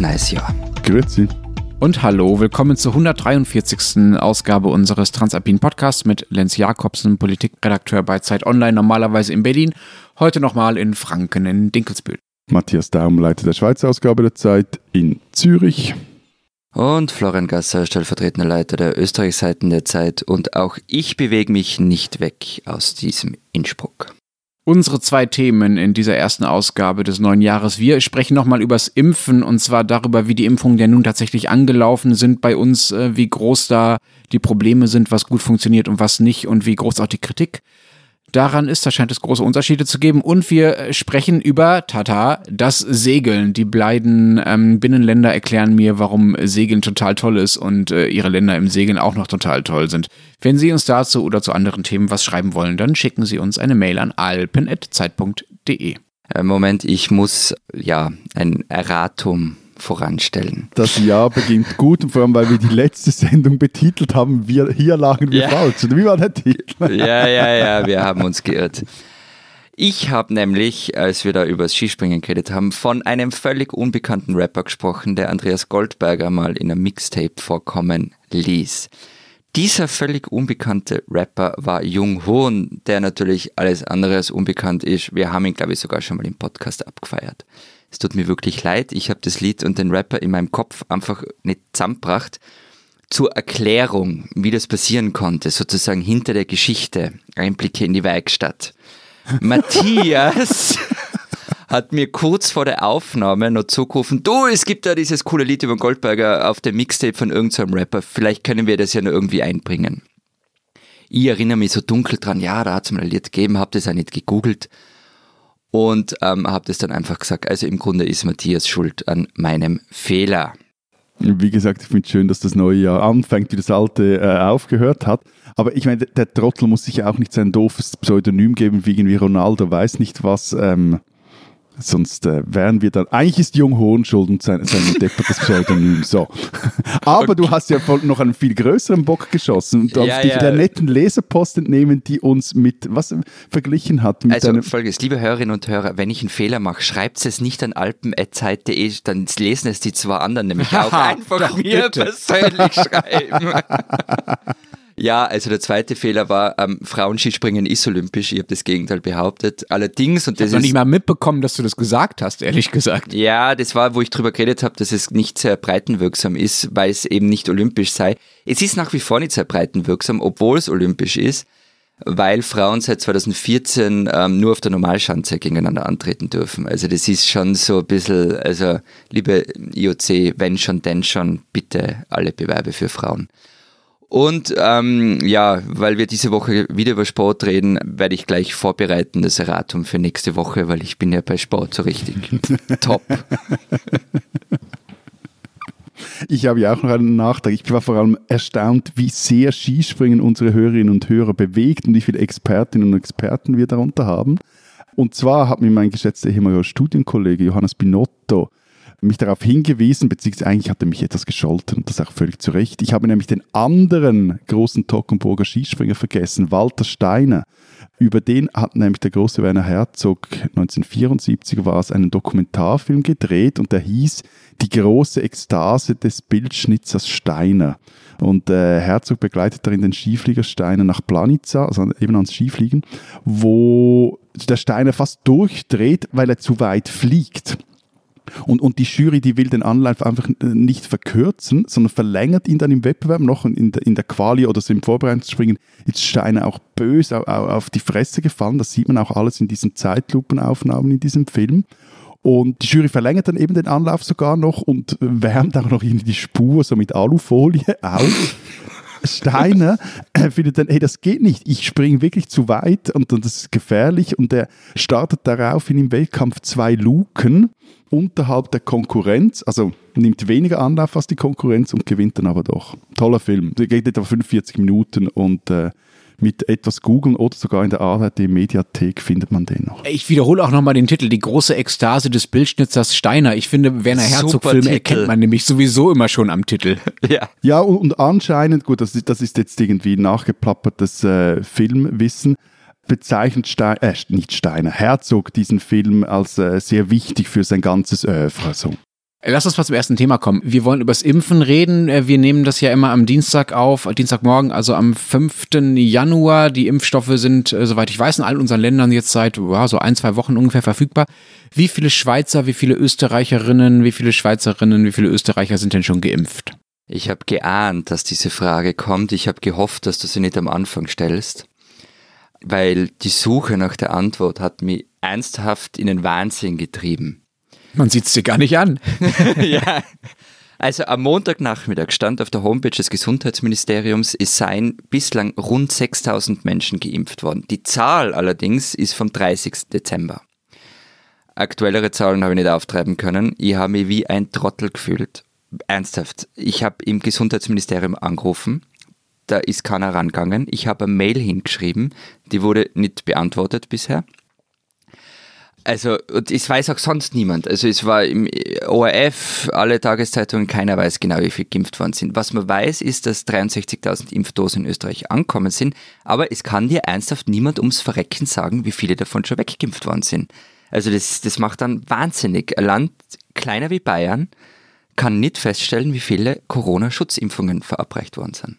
gutes neues Jahr. Grüezi. Und hallo, willkommen zur 143. Ausgabe unseres Transalpin Podcasts mit Lenz Jakobsen, Politikredakteur bei Zeit Online, normalerweise in Berlin, heute nochmal in Franken in Dinkelsbühl. Matthias Daum, Leiter der Schweizer Ausgabe der Zeit in Zürich. Und Florian Gasser, stellvertretender Leiter der Österreichseiten der Zeit. Und auch ich bewege mich nicht weg aus diesem Innsbruck. Unsere zwei Themen in dieser ersten Ausgabe des neuen Jahres. Wir sprechen nochmal übers Impfen und zwar darüber, wie die Impfungen ja nun tatsächlich angelaufen sind bei uns, äh, wie groß da die Probleme sind, was gut funktioniert und was nicht und wie groß auch die Kritik daran ist. Da scheint es große Unterschiede zu geben. Und wir äh, sprechen über Tata, das Segeln. Die beiden ähm, Binnenländer erklären mir, warum Segeln total toll ist und äh, ihre Länder im Segeln auch noch total toll sind. Wenn Sie uns dazu oder zu anderen Themen was schreiben wollen, dann schicken Sie uns eine Mail an alpen.zeit.de. Äh, Moment, ich muss ja ein Erratum voranstellen. Das Jahr beginnt gut, vor allem weil wir die letzte Sendung betitelt haben, wir, hier lagen wir ja. falsch. Wie war der Titel? Ja, ja, ja, wir haben uns geirrt. Ich habe nämlich, als wir da über das Skispringen geredet haben, von einem völlig unbekannten Rapper gesprochen, der Andreas Goldberger mal in einem Mixtape vorkommen ließ. Dieser völlig unbekannte Rapper war Jung Hoon, der natürlich alles andere als unbekannt ist. Wir haben ihn, glaube ich, sogar schon mal im Podcast abgefeiert. Es tut mir wirklich leid, ich habe das Lied und den Rapper in meinem Kopf einfach nicht zusammengebracht. Zur Erklärung, wie das passieren konnte, sozusagen hinter der Geschichte, Einblicke in die Werkstatt. Matthias hat mir kurz vor der Aufnahme noch zugerufen, du, es gibt da dieses coole Lied über Goldberger auf dem Mixtape von irgendeinem Rapper, vielleicht können wir das ja noch irgendwie einbringen. Ich erinnere mich so dunkel dran, ja, da hat es mal ein Lied gegeben, habe das auch nicht gegoogelt und ähm, habe das dann einfach gesagt. Also im Grunde ist Matthias schuld an meinem Fehler. Wie gesagt, ich finde es schön, dass das neue Jahr anfängt, wie das alte äh, aufgehört hat. Aber ich meine, der Trottel muss sich ja auch nicht sein doofes Pseudonym geben, wie irgendwie Ronaldo weiß nicht was. Ähm, Sonst äh, wären wir dann. Eigentlich ist Jung Hohn schuld und sein, sein deppertes Pseudonym. So. Aber okay. du hast ja noch einen viel größeren Bock geschossen und darfst ja, dich ja. der netten Leserpost entnehmen, die uns mit was verglichen hat. Mit also folgendes, liebe Hörerinnen und Hörer, wenn ich einen Fehler mache, schreibt es nicht an alpen.zeit.de, dann lesen es die zwei anderen nämlich auch. Einfach mir bitte. persönlich schreiben. Ja, also der zweite Fehler war, ähm, Frauenskispringen ist olympisch. Ich habe das Gegenteil behauptet. Allerdings, und das ich habe noch nicht mal mitbekommen, dass du das gesagt hast, ehrlich gesagt. Ja, das war, wo ich drüber geredet habe, dass es nicht sehr breitenwirksam ist, weil es eben nicht olympisch sei. Es ist nach wie vor nicht sehr breitenwirksam, obwohl es olympisch ist, weil Frauen seit 2014 ähm, nur auf der Normalschanze gegeneinander antreten dürfen. Also das ist schon so ein bisschen, also liebe IOC, wenn schon, denn schon, bitte alle Bewerbe für Frauen. Und ähm, ja, weil wir diese Woche wieder über Sport reden, werde ich gleich vorbereiten, das Erratum für nächste Woche, weil ich bin ja bei Sport so richtig top. Ich habe ja auch noch einen Nachtrag. Ich war vor allem erstaunt, wie sehr Skispringen unsere Hörerinnen und Hörer bewegt und wie viele Expertinnen und Experten wir darunter haben. Und zwar hat mir mein geschätzter ehemaliger Studienkollege Johannes Binotto mich darauf hingewiesen, beziehungsweise eigentlich hat er mich etwas gescholten und das auch völlig zu Recht. Ich habe nämlich den anderen großen Tockenburger Skispringer vergessen, Walter Steiner. Über den hat nämlich der große Werner Herzog 1974 war es einen Dokumentarfilm gedreht und der hieß Die große Ekstase des Bildschnitzers Steiner. Und äh, Herzog begleitet darin den Skiflieger Steiner nach Planica, also eben ans Skifliegen, wo der Steiner fast durchdreht, weil er zu weit fliegt. Und, und die Jury, die will den Anlauf einfach nicht verkürzen, sondern verlängert ihn dann im Wettbewerb noch in der, in der Quali oder so im Vorbereitungsspringen ist Steiner auch böse auf die Fresse gefallen. Das sieht man auch alles in diesen Zeitlupenaufnahmen in diesem Film. Und die Jury verlängert dann eben den Anlauf sogar noch und wärmt auch noch die Spur so mit Alufolie auf. Steiner äh, findet dann, hey, das geht nicht, ich springe wirklich zu weit und, und das ist gefährlich und er startet daraufhin im Weltkampf zwei Luken unterhalb der Konkurrenz, also nimmt weniger Anlauf als die Konkurrenz und gewinnt dann aber doch. Toller Film. Der geht etwa 45 Minuten und äh, mit etwas googeln oder sogar in der ARD Mediathek findet man den noch. Ich wiederhole auch nochmal den Titel, die große Ekstase des Bildschnitzers Steiner. Ich finde, Werner Herzog-Filme erkennt man nämlich sowieso immer schon am Titel. Ja, ja und, und anscheinend, gut, das, das ist jetzt irgendwie nachgeplappertes äh, Filmwissen, bezeichnet Stein, äh, nicht Steiner, Herzog diesen Film als äh, sehr wichtig für sein ganzes Oeuvre. So. Lass uns mal zum ersten Thema kommen. Wir wollen übers Impfen reden. Äh, wir nehmen das ja immer am Dienstag auf, Dienstagmorgen, also am 5. Januar. Die Impfstoffe sind, äh, soweit ich weiß, in allen unseren Ländern jetzt seit wow, so ein, zwei Wochen ungefähr verfügbar. Wie viele Schweizer, wie viele Österreicherinnen, wie viele Schweizerinnen, wie viele Österreicher sind denn schon geimpft? Ich habe geahnt, dass diese Frage kommt. Ich habe gehofft, dass du sie nicht am Anfang stellst, weil die Suche nach der Antwort hat mich ernsthaft in den Wahnsinn getrieben. Man sieht es dir gar nicht an. ja. Also am Montagnachmittag stand auf der Homepage des Gesundheitsministeriums, es seien bislang rund 6000 Menschen geimpft worden. Die Zahl allerdings ist vom 30. Dezember. Aktuellere Zahlen habe ich nicht auftreiben können. Ich habe mich wie ein Trottel gefühlt. Ernsthaft. Ich habe im Gesundheitsministerium angerufen. Da ist keiner rangegangen. Ich habe eine Mail hingeschrieben. Die wurde nicht beantwortet bisher. Also, und es weiß auch sonst niemand. Also, es war im ORF, alle Tageszeitungen, keiner weiß genau, wie viel geimpft worden sind. Was man weiß, ist, dass 63.000 Impfdosen in Österreich angekommen sind, aber es kann dir ernsthaft niemand ums Verrecken sagen, wie viele davon schon weggeimpft worden sind. Also, das, das macht dann wahnsinnig. Ein Land kleiner wie Bayern kann nicht feststellen, wie viele Corona-Schutzimpfungen verabreicht worden sind.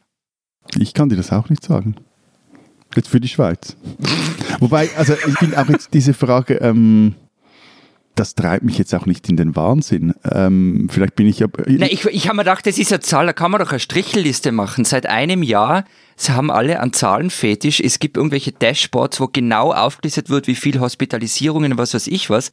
Ich kann dir das auch nicht sagen. Jetzt für die Schweiz. Wobei, also ich finde auch jetzt diese Frage, ähm, das treibt mich jetzt auch nicht in den Wahnsinn. Ähm, vielleicht bin ich ja. Na, ich ich habe mir gedacht, das ist eine Zahl, da kann man doch eine Strichelliste machen. Seit einem Jahr sie haben alle einen Zahlenfetisch. Es gibt irgendwelche Dashboards, wo genau aufgelistet wird, wie viel Hospitalisierungen, was weiß ich was.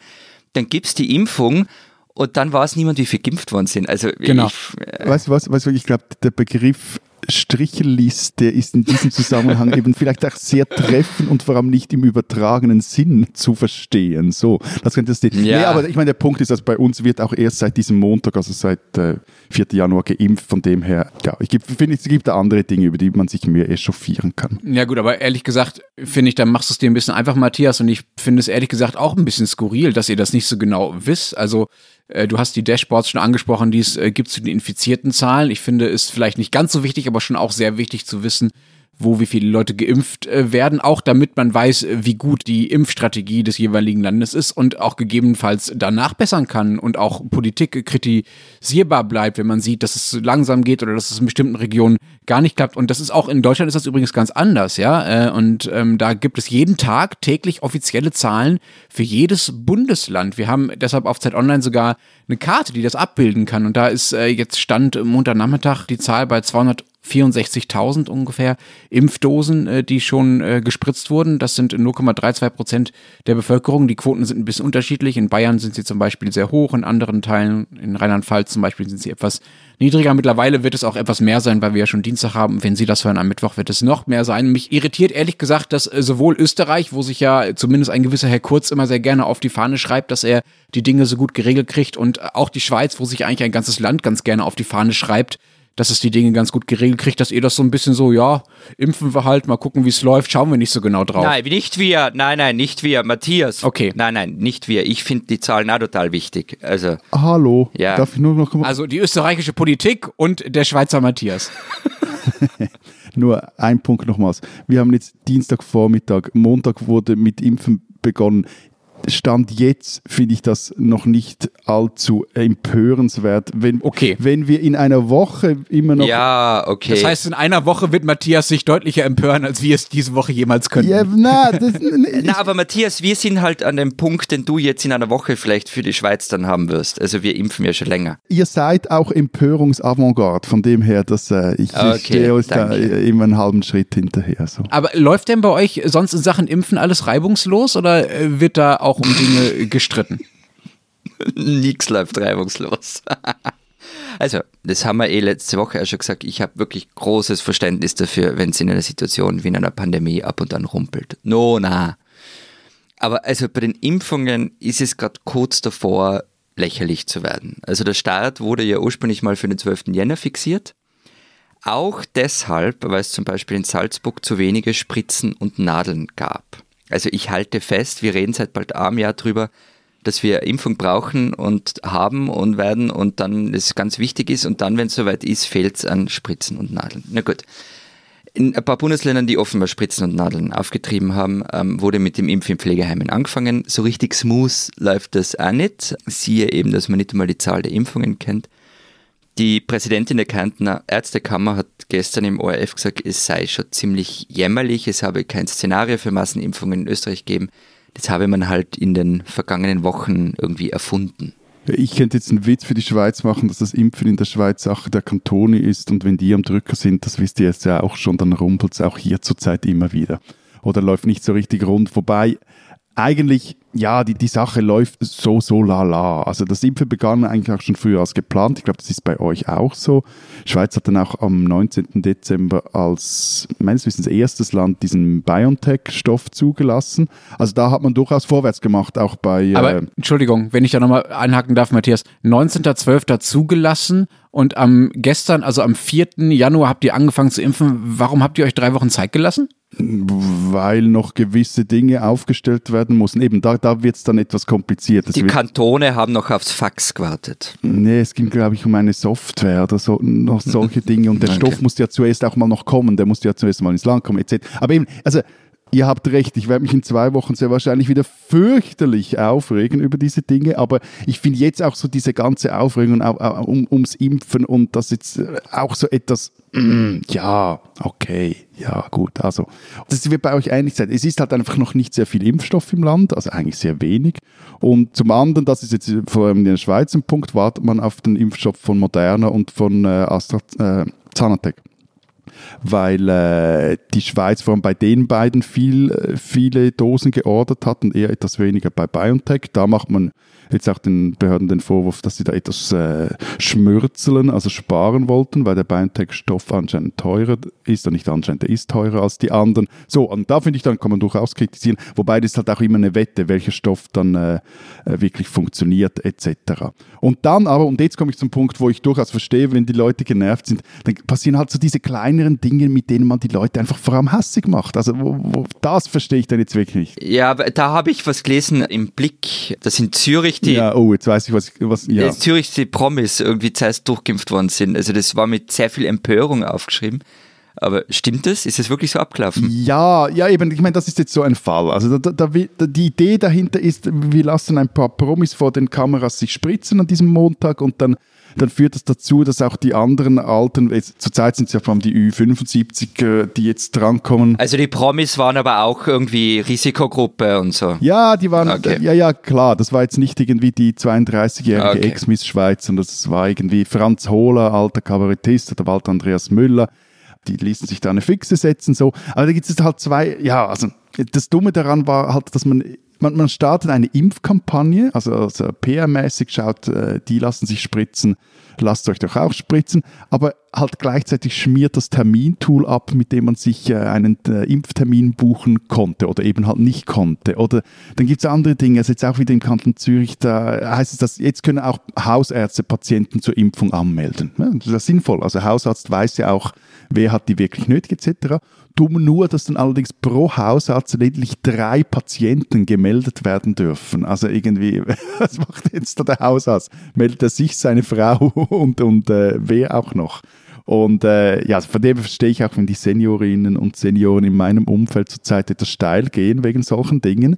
Dann gibt es die Impfung und dann weiß niemand, wie viel geimpft worden sind. Also genau. Ich, äh weißt du was, weißt du, ich glaube, der Begriff Strichelliste ist in diesem Zusammenhang eben vielleicht auch sehr treffend und vor allem nicht im übertragenen Sinn zu verstehen. So, das könnte das. Ja. Nee, aber ich meine, der Punkt ist, dass bei uns wird auch erst seit diesem Montag, also seit äh, 4. Januar geimpft. Von dem her, ja, ich finde, es gibt da andere Dinge, über die man sich mehr echauffieren kann. Ja gut, aber ehrlich gesagt finde ich, da machst du es dir ein bisschen einfach, Matthias, und ich finde es ehrlich gesagt auch ein bisschen skurril, dass ihr das nicht so genau wisst. Also äh, du hast die Dashboards schon angesprochen, die es äh, gibt zu den infizierten Zahlen. Ich finde, ist vielleicht nicht ganz so wichtig, aber schon auch sehr wichtig zu wissen, wo wie viele Leute geimpft äh, werden, auch damit man weiß, äh, wie gut die Impfstrategie des jeweiligen Landes ist und auch gegebenenfalls danach bessern kann und auch Politik kritisierbar bleibt, wenn man sieht, dass es langsam geht oder dass es in bestimmten Regionen gar nicht klappt. Und das ist auch in Deutschland ist das übrigens ganz anders, ja. Äh, und ähm, da gibt es jeden Tag täglich offizielle Zahlen für jedes Bundesland. Wir haben deshalb auf Zeit Online sogar eine Karte, die das abbilden kann. Und da ist äh, jetzt Stand Montagnachmittag die Zahl bei 200 64.000 ungefähr Impfdosen, äh, die schon äh, gespritzt wurden. Das sind 0,32 Prozent der Bevölkerung. Die Quoten sind ein bisschen unterschiedlich. In Bayern sind sie zum Beispiel sehr hoch, in anderen Teilen, in Rheinland-Pfalz zum Beispiel, sind sie etwas niedriger. Mittlerweile wird es auch etwas mehr sein, weil wir ja schon Dienstag haben. Wenn Sie das hören, am Mittwoch wird es noch mehr sein. Mich irritiert ehrlich gesagt, dass äh, sowohl Österreich, wo sich ja zumindest ein gewisser Herr Kurz immer sehr gerne auf die Fahne schreibt, dass er die Dinge so gut geregelt kriegt und auch die Schweiz, wo sich eigentlich ein ganzes Land ganz gerne auf die Fahne schreibt, dass es die Dinge ganz gut geregelt kriegt, dass ihr das so ein bisschen so, ja, impfen wir halt, mal gucken, wie es läuft, schauen wir nicht so genau drauf. Nein, nicht wir, nein, nein, nicht wir, Matthias. Okay. Nein, nein, nicht wir. Ich finde die Zahlen auch total wichtig. Also. Hallo. Ja. Darf ich nur noch Also die österreichische Politik und der Schweizer Matthias. nur ein Punkt nochmals. Wir haben jetzt Dienstagvormittag, Montag wurde mit Impfen begonnen. Stand jetzt finde ich das noch nicht allzu empörenswert, wenn, okay. wenn wir in einer Woche immer noch. Ja, okay. Das heißt, in einer Woche wird Matthias sich deutlicher empören, als wir es diese Woche jemals können. Ja, na, das, na, aber Matthias, wir sind halt an dem Punkt, den du jetzt in einer Woche vielleicht für die Schweiz dann haben wirst. Also wir impfen ja schon länger. Ihr seid auch Empörungsavantgarde, von dem her, dass äh, ich, okay, ich stehe euch da immer einen halben Schritt hinterher. So. Aber läuft denn bei euch sonst in Sachen Impfen alles reibungslos oder äh, wird da auch um Dinge gestritten. Nix läuft reibungslos. Also, das haben wir eh letzte Woche auch schon gesagt. Ich habe wirklich großes Verständnis dafür, wenn es in einer Situation wie in einer Pandemie ab und an rumpelt. No, na. Aber also bei den Impfungen ist es gerade kurz davor, lächerlich zu werden. Also der Start wurde ja ursprünglich mal für den 12. Jänner fixiert. Auch deshalb, weil es zum Beispiel in Salzburg zu wenige Spritzen und Nadeln gab. Also ich halte fest, wir reden seit bald einem Jahr drüber, dass wir Impfung brauchen und haben und werden und dann es ganz wichtig ist und dann, wenn es soweit ist, fehlt es an Spritzen und Nadeln. Na gut. In ein paar Bundesländern, die offenbar Spritzen und Nadeln aufgetrieben haben, ähm, wurde mit dem Impfen in Pflegeheimen angefangen. So richtig smooth läuft das auch nicht. Siehe eben, dass man nicht einmal die Zahl der Impfungen kennt. Die Präsidentin der Kärntner Ärztekammer hat gestern im ORF gesagt, es sei schon ziemlich jämmerlich, es habe kein Szenario für Massenimpfungen in Österreich gegeben. Das habe man halt in den vergangenen Wochen irgendwie erfunden. Ich könnte jetzt einen Witz für die Schweiz machen, dass das Impfen in der Schweiz Sache der Kantone ist und wenn die am Drücker sind, das wisst ihr jetzt ja auch schon, dann rumpelt es auch hier zurzeit immer wieder. Oder läuft nicht so richtig rund. Wobei eigentlich, ja, die, die Sache läuft so, so lala. Also das Impfen begann eigentlich auch schon früher als geplant. Ich glaube, das ist bei euch auch so. Schweiz hat dann auch am 19. Dezember als meines Wissens erstes Land diesen BioNTech-Stoff zugelassen. Also da hat man durchaus vorwärts gemacht, auch bei... Aber äh, Entschuldigung, wenn ich da nochmal einhaken darf, Matthias. 19.12. zugelassen und am gestern, also am 4. Januar habt ihr angefangen zu impfen. Warum habt ihr euch drei Wochen Zeit gelassen? Weil noch gewisse Dinge aufgestellt werden mussten. Eben, da, da wird es dann etwas kompliziert. Die Kantone haben noch aufs Fax gewartet. Nee, es ging, glaube ich, um eine Software oder so, noch solche Dinge. Und der okay. Stoff musste ja zuerst auch mal noch kommen, der musste ja zuerst mal ins Land kommen, etc. Aber eben, also Ihr habt recht, ich werde mich in zwei Wochen sehr wahrscheinlich wieder fürchterlich aufregen über diese Dinge, aber ich finde jetzt auch so diese ganze Aufregung um, ums Impfen und das jetzt auch so etwas, mm, ja, okay, ja, gut, also das wird bei euch einig sein. Es ist halt einfach noch nicht sehr viel Impfstoff im Land, also eigentlich sehr wenig. Und zum anderen, das ist jetzt vor allem in der Schweiz ein Punkt, wartet man auf den Impfstoff von Moderna und von äh, AstraZeneca. Weil äh, die Schweiz vor allem bei den beiden viel, äh, viele Dosen geordert hat und eher etwas weniger bei BioNTech. Da macht man jetzt auch den Behörden den Vorwurf, dass sie da etwas äh, schmürzeln, also sparen wollten, weil der BioNTech-Stoff anscheinend teurer ist, und nicht anscheinend, der ist teurer als die anderen. So, und da finde ich, dann kann man durchaus kritisieren, wobei das halt auch immer eine Wette, welcher Stoff dann äh, äh wirklich funktioniert, etc. Und dann aber, und jetzt komme ich zum Punkt, wo ich durchaus verstehe, wenn die Leute genervt sind, dann passieren halt so diese kleineren Dinge, mit denen man die Leute einfach vor allem hassig macht. Also wo, wo, das verstehe ich dann jetzt wirklich nicht. Ja, da habe ich was gelesen im Blick, das in Zürich Zürich die. Ja, oh, jetzt weiß ich, was. was ja. Zürich die Promis irgendwie zuerst durchgeimpft worden sind. Also, das war mit sehr viel Empörung aufgeschrieben. Aber stimmt das? Ist es wirklich so abgelaufen? Ja, ja, eben. Ich meine, das ist jetzt so ein Fall. Also da, da, da, die Idee dahinter ist, wir lassen ein paar Promis vor den Kameras sich spritzen an diesem Montag und dann dann führt das dazu, dass auch die anderen Alten, jetzt, zurzeit sind es ja vor allem die Ü75, äh, die jetzt drankommen. Also die Promis waren aber auch irgendwie Risikogruppe und so. Ja, die waren, okay. ja, ja, klar, das war jetzt nicht irgendwie die 32-jährige okay. Ex-Miss Schweiz, sondern das war irgendwie Franz Hohler, alter Kabarettist, oder Walter Andreas Müller. Die ließen sich da eine Fixe setzen, so. Aber da gibt es halt zwei, ja, also das Dumme daran war halt, dass man man, man startet eine Impfkampagne, also, also PR-mäßig schaut, äh, die lassen sich spritzen, lasst euch doch auch spritzen, aber halt gleichzeitig schmiert das Termintool ab, mit dem man sich äh, einen äh, Impftermin buchen konnte oder eben halt nicht konnte. Oder dann gibt es andere Dinge, also jetzt auch wieder im Kanton Zürich, da heißt es, dass jetzt können auch Hausärzte Patienten zur Impfung anmelden. Das ist sinnvoll. Also Hausarzt weiß ja auch, wer hat die wirklich nötig etc. Dumm nur, dass dann allerdings pro Hausarzt lediglich drei Patienten gemeldet werden dürfen. Also irgendwie, was macht jetzt da der Hausarzt? Meldet er sich, seine Frau und, und äh, wer auch noch? Und äh, ja, von dem verstehe ich auch, wenn die Seniorinnen und Senioren in meinem Umfeld zurzeit etwas steil gehen wegen solchen Dingen.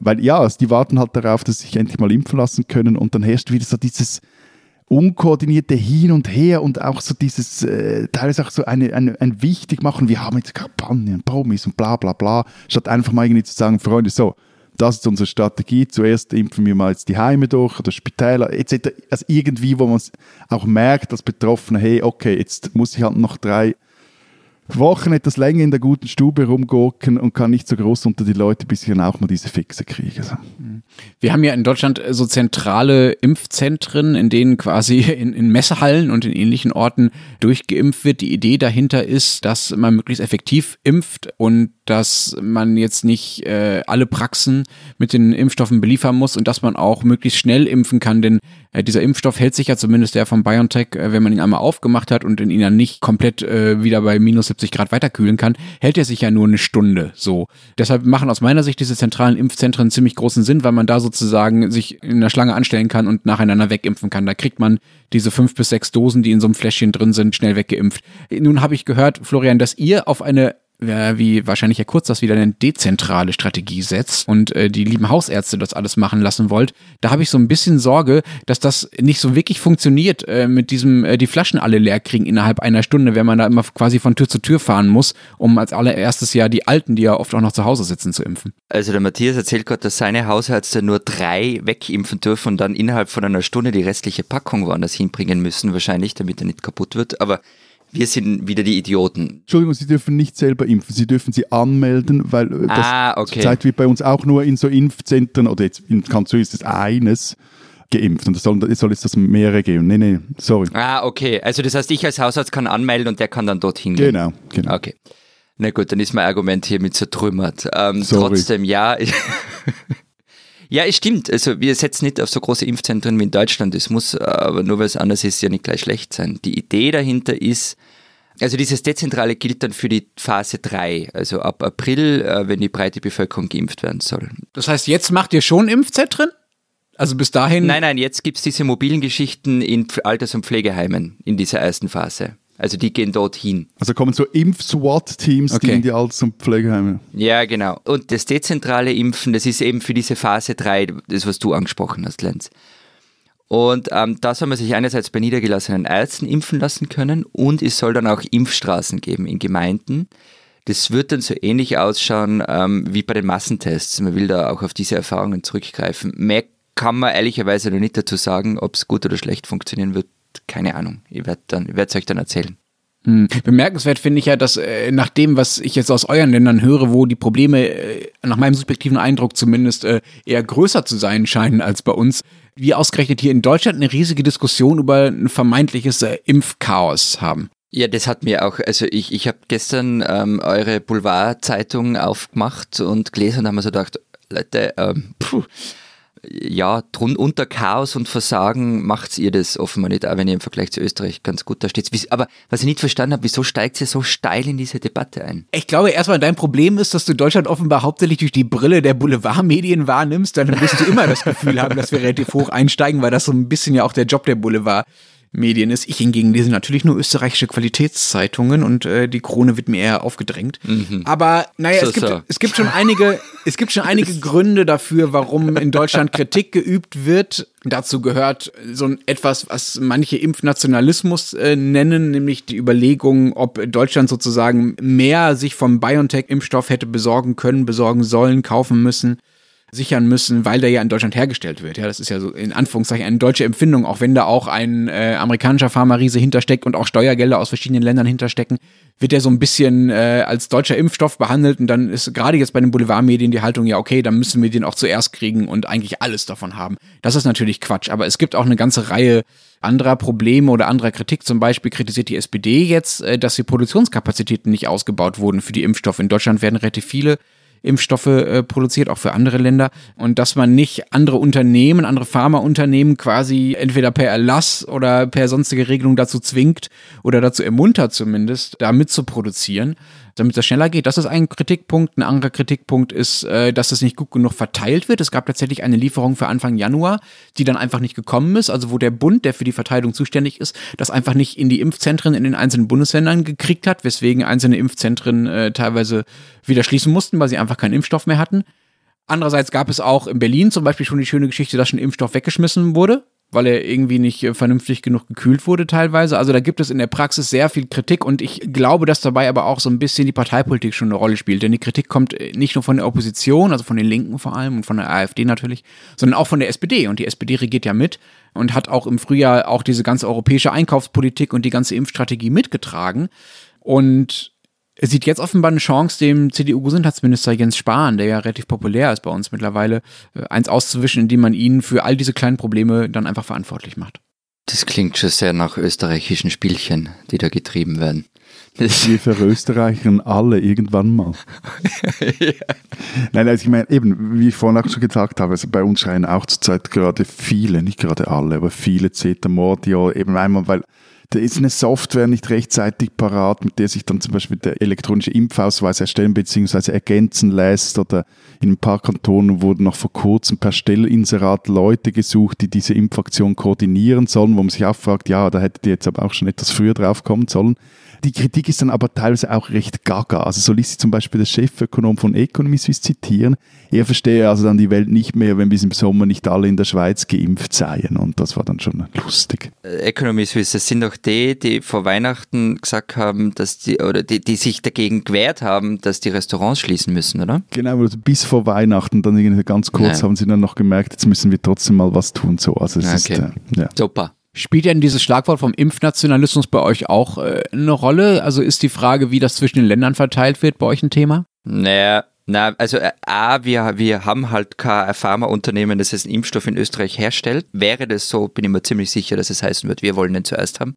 Weil ja, also die warten halt darauf, dass sie sich endlich mal impfen lassen können und dann herrscht wieder so dieses unkoordinierte Hin und Her und auch so dieses, äh, teilweise auch so eine, eine, ein wichtig machen, wir haben jetzt Kampagnen, Promis und bla bla bla, statt einfach mal irgendwie zu sagen, Freunde, so, das ist unsere Strategie, zuerst impfen wir mal jetzt die Heime durch oder Spitäler etc. Also irgendwie, wo man auch merkt als Betroffener, hey, okay, jetzt muss ich halt noch drei Wochen etwas länger in der guten Stube rumgurken und kann nicht so groß unter die Leute, bis ich dann auch mal diese Fixe kriege. So. Wir haben ja in Deutschland so zentrale Impfzentren, in denen quasi in, in Messehallen und in ähnlichen Orten durchgeimpft wird. Die Idee dahinter ist, dass man möglichst effektiv impft und dass man jetzt nicht äh, alle Praxen mit den Impfstoffen beliefern muss und dass man auch möglichst schnell impfen kann, denn äh, dieser Impfstoff hält sich ja zumindest der von BioNTech, äh, wenn man ihn einmal aufgemacht hat und ihn dann nicht komplett äh, wieder bei minus 70 Grad weiterkühlen kann, hält er sich ja nur eine Stunde so. Deshalb machen aus meiner Sicht diese zentralen Impfzentren ziemlich großen Sinn, weil man da sozusagen sich in der Schlange anstellen kann und nacheinander wegimpfen kann. Da kriegt man diese fünf bis sechs Dosen, die in so einem Fläschchen drin sind, schnell weggeimpft. Nun habe ich gehört, Florian, dass ihr auf eine wie wahrscheinlich Herr Kurz das wieder eine dezentrale Strategie setzt und äh, die lieben Hausärzte das alles machen lassen wollt, da habe ich so ein bisschen Sorge, dass das nicht so wirklich funktioniert äh, mit diesem, äh, die Flaschen alle leer kriegen innerhalb einer Stunde, wenn man da immer quasi von Tür zu Tür fahren muss, um als allererstes Jahr die Alten, die ja oft auch noch zu Hause sitzen, zu impfen. Also der Matthias erzählt gerade, dass seine Hausärzte nur drei wegimpfen dürfen und dann innerhalb von einer Stunde die restliche Packung woanders hinbringen müssen, wahrscheinlich, damit er nicht kaputt wird. Aber wir sind wieder die Idioten. Entschuldigung, Sie dürfen nicht selber impfen, Sie dürfen sie anmelden, weil äh, das Ah, okay. zurzeit wird bei uns auch nur in so Impfzentren, oder jetzt in Kanzlei ist es eines, geimpft. Und es soll, es soll jetzt das mehrere geben. Nee, nee, sorry. Ah, okay. Also das heißt, ich als Hausarzt kann anmelden und der kann dann dorthin gehen. Genau, genau. Okay. Na gut, dann ist mein Argument hiermit zertrümmert. Ähm, trotzdem, ja. ja, es stimmt. Also wir setzen nicht auf so große Impfzentren wie in Deutschland. Es muss aber nur weil es anders ist, ja nicht gleich schlecht sein. Die Idee dahinter ist, also dieses Dezentrale gilt dann für die Phase 3, also ab April, äh, wenn die breite Bevölkerung geimpft werden soll. Das heißt, jetzt macht ihr schon Impfzentren? Also bis dahin. Nein, nein, jetzt gibt es diese mobilen Geschichten in Alters- und Pflegeheimen in dieser ersten Phase. Also die gehen dorthin. Also kommen so Impf-SWAT-Teams, die Okay. in die Alters- und Pflegeheime. Ja, genau. Und das dezentrale Impfen, das ist eben für diese Phase 3, das, was du angesprochen hast, Lenz. Und ähm, da soll man sich einerseits bei niedergelassenen Ärzten impfen lassen können und es soll dann auch Impfstraßen geben in Gemeinden. Das wird dann so ähnlich ausschauen ähm, wie bei den Massentests. Man will da auch auf diese Erfahrungen zurückgreifen. Mehr kann man ehrlicherweise noch nicht dazu sagen, ob es gut oder schlecht funktionieren wird. Keine Ahnung. Ich werde es euch dann erzählen. Hm. Bemerkenswert finde ich ja, dass äh, nach dem, was ich jetzt aus euren Ländern höre, wo die Probleme äh, nach meinem subjektiven Eindruck zumindest äh, eher größer zu sein scheinen als bei uns, wir ausgerechnet hier in Deutschland eine riesige Diskussion über ein vermeintliches äh, Impfchaos haben. Ja, das hat mir auch, also ich, ich habe gestern ähm, eure Boulevardzeitung aufgemacht und gelesen und haben mir so gedacht, Leute, ähm, puh, ja, drun, unter Chaos und Versagen macht ihr das offenbar nicht, auch wenn ihr im Vergleich zu Österreich ganz gut da steht. Aber was ich nicht verstanden habe, wieso steigt ihr so steil in diese Debatte ein? Ich glaube, erstmal dein Problem ist, dass du Deutschland offenbar hauptsächlich durch die Brille der Boulevardmedien wahrnimmst. Dann wirst du immer das Gefühl haben, dass wir relativ hoch einsteigen, weil das so ein bisschen ja auch der Job der Boulevardmedien ist. Ich hingegen lese natürlich nur österreichische Qualitätszeitungen und äh, die Krone wird mir eher aufgedrängt. Aber naja, So, es, gibt, so. es gibt schon einige, es gibt schon einige Gründe dafür, warum in Deutschland Kritik geübt wird. Dazu gehört so ein etwas, was manche Impfnationalismus äh, nennen, nämlich die Überlegung, ob Deutschland sozusagen mehr sich vom BioNTech-Impfstoff hätte besorgen können, besorgen sollen, kaufen müssen sichern müssen, weil der ja in Deutschland hergestellt wird. Ja, das ist ja so in Anführungszeichen eine deutsche Empfindung, auch wenn da auch ein äh, amerikanischer Pharmariese hintersteckt und auch Steuergelder aus verschiedenen Ländern hinterstecken, wird der so ein bisschen äh, als deutscher Impfstoff behandelt und dann ist gerade jetzt bei den Boulevardmedien die Haltung, ja okay, dann müssen wir den auch zuerst kriegen und eigentlich alles davon haben. Das ist natürlich Quatsch, aber es gibt auch eine ganze Reihe anderer Probleme oder anderer Kritik. Zum Beispiel kritisiert die SPD jetzt, äh, dass die Produktionskapazitäten nicht ausgebaut wurden für die Impfstoffe. In Deutschland werden relativ viele Impfstoffe äh, produziert, auch für andere Länder. Und dass man nicht andere Unternehmen, andere Pharmaunternehmen quasi entweder per Erlass oder per sonstige Regelung dazu zwingt oder dazu ermuntert zumindest, da mitzuproduzieren, damit das schneller geht. Das ist ein Kritikpunkt. Ein anderer Kritikpunkt ist, äh, dass es nicht gut genug verteilt wird. Es gab tatsächlich eine Lieferung für Anfang Januar, die dann einfach nicht gekommen ist. Also wo der Bund, der für die Verteilung zuständig ist, das einfach nicht in die Impfzentren in den einzelnen Bundesländern gekriegt hat, weswegen einzelne Impfzentren äh, teilweise wieder schließen mussten, weil sie einfach keinen Impfstoff mehr hatten. Andererseits gab es auch in Berlin zum Beispiel schon die schöne Geschichte, dass schon Impfstoff weggeschmissen wurde, weil er irgendwie nicht äh, vernünftig genug gekühlt wurde teilweise. Also da gibt es in der Praxis sehr viel Kritik und ich glaube, dass dabei aber auch so ein bisschen die Parteipolitik schon eine Rolle spielt. Denn die Kritik kommt äh, nicht nur von der Opposition, also von den Linken vor allem und von der AfD natürlich, sondern auch von der SPD. Und die SPD regiert ja mit und hat auch im Frühjahr auch diese ganze europäische Einkaufspolitik und die ganze Impfstrategie mitgetragen. Und er sieht jetzt offenbar eine Chance, dem CDU-Gesundheitsminister Jens Spahn, der ja relativ populär ist bei uns mittlerweile, äh, eins auszuwischen, indem man ihn für all diese kleinen Probleme dann einfach verantwortlich macht. Das klingt schon sehr nach österreichischen Spielchen, die da getrieben werden. Das, Wir verösterreichern alle irgendwann mal. Nein, also ich meine, eben, wie ich vorhin auch schon gesagt habe, also bei uns schreien auch zurzeit gerade viele, nicht gerade alle, aber viele Zetamordia, eben einmal, weil da ist eine Software nicht rechtzeitig parat, mit der sich dann zum Beispiel der elektronische Impfausweis erstellen bzw. ergänzen lässt. Oder in ein paar Kantonen wurden noch vor kurzem per Stellinserat Leute gesucht, die diese Impfaktion koordinieren sollen, wo man sich auch fragt, ja, da hättet ihr jetzt aber auch schon etwas früher drauf kommen sollen. Die Kritik ist dann aber teilweise auch recht gaga. Also so ließ sich zum Beispiel der Chefökonom von Economy Suisse zitieren. Er verstehe also dann die Welt nicht mehr, wenn bis im Sommer nicht alle in der Schweiz geimpft seien. Und das war dann schon lustig. Äh, Economy Suisse sind doch die, die vor Weihnachten gesagt haben, dass die, oder die, die sich dagegen gewehrt haben, dass die Restaurants schließen müssen, oder? Genau, also bis vor Weihnachten, dann ganz kurz ja. haben sie dann noch gemerkt, jetzt müssen wir trotzdem mal was tun. So. Also es okay. ist, äh, ja. Super. Spielt denn dieses Schlagwort vom Impfnationalismus bei euch auch äh, eine Rolle? Also ist die Frage, wie das zwischen den Ländern verteilt wird, bei euch ein Thema? Naja, na, also äh, A, wir, wir haben halt kein Pharmaunternehmen, das einen Impfstoff in Österreich herstellt. Wäre das so, bin ich mir ziemlich sicher, dass es heißen wird, wir wollen den zuerst haben.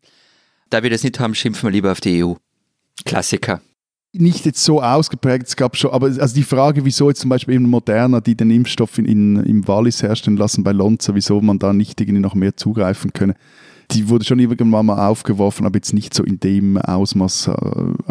Da wir das nicht haben, schimpfen wir lieber auf die EU. Klassiker nicht jetzt so ausgeprägt, es gab schon, aber also die Frage, wieso jetzt zum Beispiel eben Moderna, die den Impfstoff in, in, im Wallis herstellen lassen bei Lonza, wieso man da nicht irgendwie noch mehr zugreifen könne, die wurde schon irgendwann mal aufgeworfen, aber jetzt nicht so in dem Ausmaß, äh,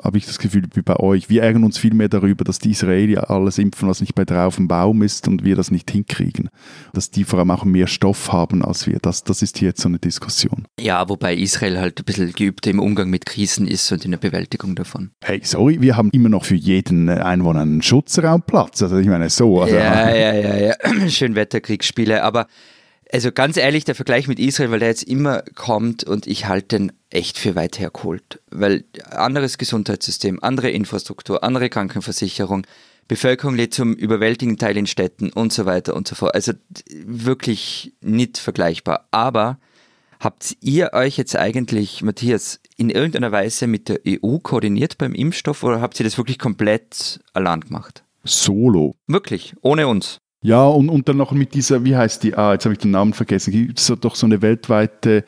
habe ich das Gefühl, wie bei euch. Wir ärgern uns viel mehr darüber, dass die Israelis alles impfen, was nicht bei drei auf dem Baum ist und wir das nicht hinkriegen. Dass die vor allem auch mehr Stoff haben als wir. Das, das ist hier jetzt so eine Diskussion. Ja, wobei Israel halt ein bisschen geübt im Umgang mit Krisen ist und in der Bewältigung davon. Hey, sorry, wir haben immer noch für jeden Einwohner einen Schutzraumplatz. Also ich meine, so. Also, ja, ja, ja, ja. Schönwetterkriegsspiele, aber also ganz ehrlich, der Vergleich mit Israel, weil der jetzt immer kommt und ich halte den echt für weit hergeholt. Weil anderes Gesundheitssystem, andere Infrastruktur, andere Krankenversicherung, Bevölkerung lebt zum überwältigenden Teil in Städten und so weiter und so fort. Also wirklich nicht vergleichbar. Aber habt ihr euch jetzt eigentlich, Matthias, in irgendeiner Weise mit der EU koordiniert beim Impfstoff oder habt ihr das wirklich komplett allein gemacht? Solo. Wirklich, ohne uns. Ja, und, und dann noch mit dieser, wie heißt die, ah, jetzt habe ich den Namen vergessen, gibt es doch so eine weltweite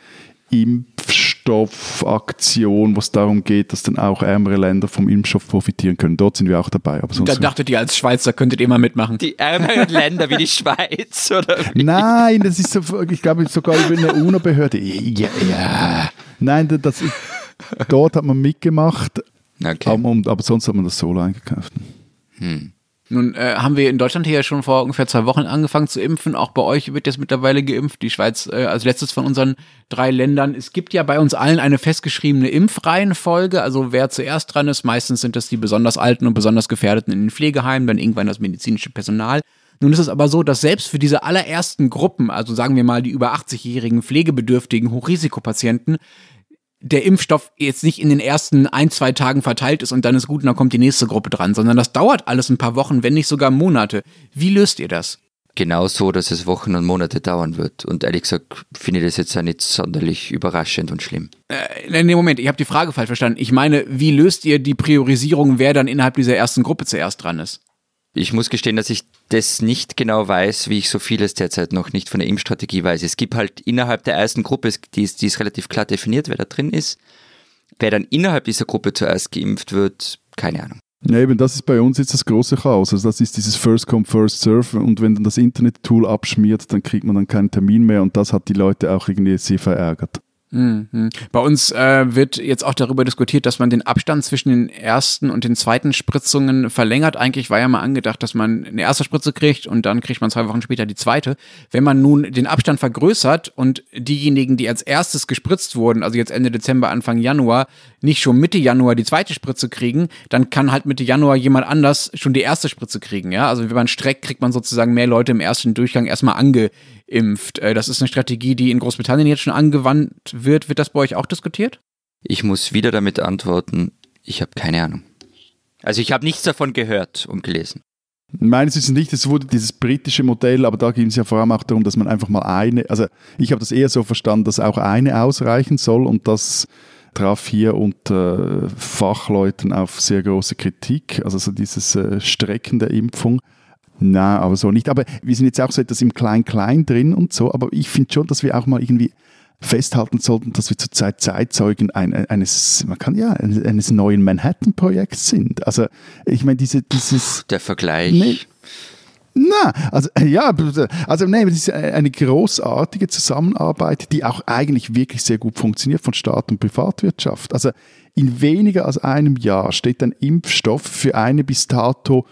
Impfstoffaktion, wo es darum geht, dass dann auch ärmere Länder vom Impfstoff profitieren können. Dort sind wir auch dabei. Aber sonst da dachtet ihr als Schweizer könntet ihr mal mitmachen. Die ärmeren Länder wie die Schweiz, oder? Wie? Nein, das ist so, ich glaube sogar über eine UNO-Behörde. Ja, ja. Nein, das ist, dort hat man mitgemacht, okay. aber, aber sonst hat man das solo eingekauft. Hm. Nun äh, haben wir in Deutschland hier ja schon vor ungefähr zwei Wochen angefangen zu impfen. Auch bei euch wird jetzt mittlerweile geimpft. Die Schweiz äh, als letztes von unseren drei Ländern. Es gibt ja bei uns allen eine festgeschriebene Impfreihenfolge. Also wer zuerst dran ist, meistens sind das die besonders Alten und besonders Gefährdeten in den Pflegeheimen, dann irgendwann das medizinische Personal. Nun ist es aber so, dass selbst für diese allerersten Gruppen, also sagen wir mal die über 80-jährigen pflegebedürftigen Hochrisikopatienten, der Impfstoff jetzt nicht in den ersten ein, zwei Tagen verteilt ist und dann ist gut und dann kommt die nächste Gruppe dran, sondern das dauert alles ein paar Wochen, wenn nicht sogar Monate. Wie löst ihr das? Genau so, dass es Wochen und Monate dauern wird. Und ehrlich gesagt finde ich das jetzt ja nicht sonderlich überraschend und schlimm. Äh, nee, Moment, ich habe die Frage falsch verstanden. Ich meine, wie löst ihr die Priorisierung, wer dann innerhalb dieser ersten Gruppe zuerst dran ist? Ich muss gestehen, dass ich das nicht genau weiß, wie ich so vieles derzeit noch nicht von der Impfstrategie weiß. Es gibt halt innerhalb der ersten Gruppe, die ist, die ist relativ klar definiert, wer da drin ist. Wer dann innerhalb dieser Gruppe zuerst geimpft wird, keine Ahnung. Ja, eben, das ist bei uns jetzt das große Chaos. Also das ist dieses First Come, First Serve und wenn dann das Internet-Tool abschmiert, dann kriegt man dann keinen Termin mehr und das hat die Leute auch irgendwie sehr verärgert. Mhm. Bei uns äh, wird jetzt auch darüber diskutiert, dass man den Abstand zwischen den ersten und den zweiten Spritzungen verlängert. Eigentlich war ja mal angedacht, dass man eine erste Spritze kriegt und dann kriegt man zwei Wochen später die zweite. Wenn man nun den Abstand vergrößert und diejenigen, die als erstes gespritzt wurden, also jetzt Ende Dezember, Anfang Januar, nicht schon Mitte Januar die zweite Spritze kriegen, dann kann halt Mitte Januar jemand anders schon die erste Spritze kriegen. Ja, also wenn man streckt, kriegt man sozusagen mehr Leute im ersten Durchgang erstmal ange impft. Äh, das ist eine Strategie, die in Großbritannien jetzt schon angewandt wird. Wird das bei euch auch diskutiert? Ich muss wieder damit antworten, ich habe keine Ahnung. Also ich habe nichts davon gehört und gelesen. Meines ist nicht, es wurde dieses britische Modell, aber da ging es ja vor allem auch darum, dass man einfach mal eine, also ich habe das eher so verstanden, dass auch eine ausreichen soll und das traf hier unter Fachleuten auf sehr große Kritik, also so dieses äh, Strecken der Impfung. Na, aber so nicht. Aber wir sind jetzt auch so etwas im Klein-Klein drin und so. Aber ich finde schon, dass wir auch mal irgendwie festhalten sollten, dass wir zurzeit Zeitzeugen eines, man kann ja, eines neuen Manhattan-Projekts sind. Also, ich meine, diese, dieses. Der Vergleich. Nee, Na, also ja, also nee, das ist eine großartige Zusammenarbeit, die auch eigentlich wirklich sehr gut funktioniert von Staat und Privatwirtschaft. Also in weniger als einem Jahr steht ein Impfstoff für eine bis dato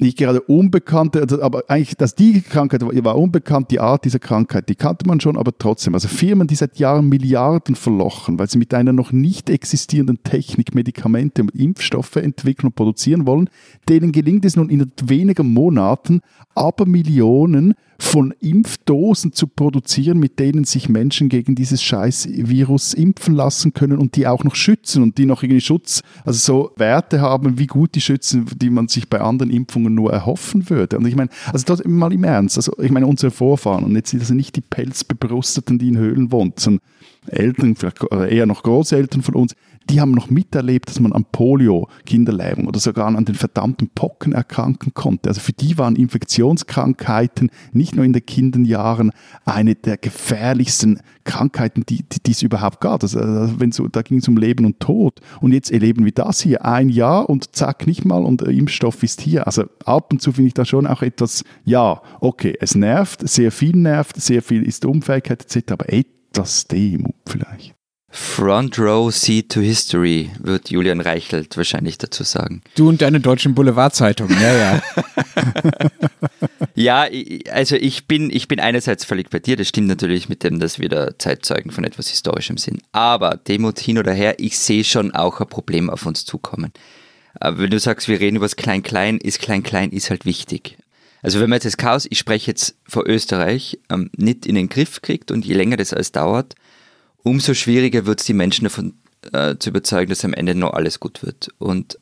nicht gerade unbekannte, also, aber eigentlich, dass die Krankheit war unbekannt, die Art dieser Krankheit, die kannte man schon, aber trotzdem. Also Firmen, die seit Jahren Milliarden verlochen, weil sie mit einer noch nicht existierenden Technik Medikamente und Impfstoffe entwickeln und produzieren wollen, denen gelingt es nun in wenigen Monaten, aber Millionen von Impfdosen zu produzieren, mit denen sich Menschen gegen dieses scheiß Virus impfen lassen können und die auch noch schützen und die noch irgendwie Schutz, also so Werte haben, wie gut die schützen, die man sich bei anderen Impfungen nur erhoffen würde. Und ich meine, also das mal im Ernst, also ich meine, unsere Vorfahren und jetzt sind das nicht die Pelzbebrusteten, die in Höhlen wohnen, sondern Eltern, vielleicht eher noch Großeltern von uns, die haben noch miterlebt, dass man an Polio Kinderlähmung oder sogar an den verdammten Pocken erkranken konnte. Also für die waren Infektionskrankheiten nicht nur in den Kinderjahren eine der gefährlichsten Krankheiten, die, die, die es überhaupt gab. Also, wenn so, da ging es um Leben und Tod. Und jetzt erleben wir das hier, ein Jahr und zack, nicht mal und der Impfstoff ist hier. Also ab und zu finde ich da schon auch etwas, ja, okay, es nervt, sehr viel nervt, sehr viel ist Unfähigkeit etc., aber etwas Demut vielleicht. Front Row Seat to History, wird Julian Reichelt wahrscheinlich dazu sagen. Du und deine deutschen Boulevardzeitungen, ja, ja. ja, also ich bin, ich bin einerseits völlig bei dir, das stimmt natürlich mit dem, dass wir da Zeitzeugen von etwas Historischem sind. Aber Demut hin oder her, ich sehe schon auch ein Problem auf uns zukommen. Aber wenn du sagst, wir reden über das Klein-Klein, ist Klein-Klein ist halt wichtig. Also wenn man jetzt das Chaos, ich spreche jetzt vor Österreich, ähm, nicht in den Griff kriegt und je länger das alles dauert, umso schwieriger wird es die Menschen davon äh, zu überzeugen, dass am Ende noch alles gut wird. Und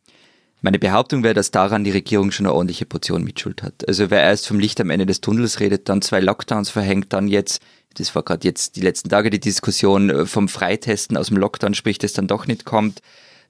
meine Behauptung wäre, dass daran die Regierung schon eine ordentliche Portion Mitschuld hat. Also wer erst vom Licht am Ende des Tunnels redet, dann zwei Lockdowns verhängt, dann jetzt, das war gerade jetzt die letzten Tage die Diskussion äh, vom Freitesten aus dem Lockdown spricht, das dann doch nicht kommt,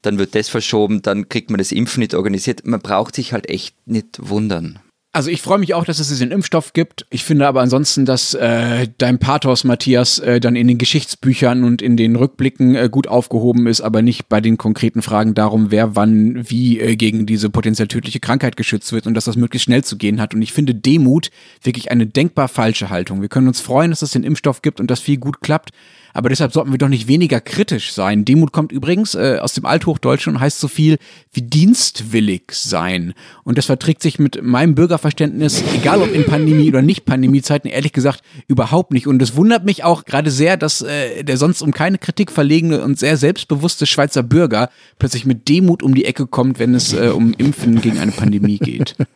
dann wird das verschoben, dann kriegt man das Impfen nicht organisiert. Man braucht sich halt echt nicht wundern. Also ich freue mich auch, dass es diesen Impfstoff gibt. Ich finde aber ansonsten, dass äh, dein Pathos, Matthias, äh, dann in den Geschichtsbüchern und in den Rückblicken äh, gut aufgehoben ist, aber nicht bei den konkreten Fragen darum, wer wann wie äh, gegen diese potenziell tödliche Krankheit geschützt wird und dass das möglichst schnell zu gehen hat. Und ich finde Demut wirklich eine denkbar falsche Haltung. Wir können uns freuen, dass es den Impfstoff gibt und dass viel gut klappt. Aber deshalb sollten wir doch nicht weniger kritisch sein. Demut kommt übrigens äh, aus dem Althochdeutschen und heißt so viel wie dienstwillig sein. Und das verträgt sich mit meinem Bürgerverständnis, egal ob in Pandemie oder nicht Pandemiezeiten, ehrlich gesagt überhaupt nicht. Und es wundert mich auch gerade sehr, dass äh, der sonst um keine Kritik verlegene und sehr selbstbewusste Schweizer Bürger plötzlich mit Demut um die Ecke kommt, wenn es äh, um Impfen gegen eine Pandemie geht.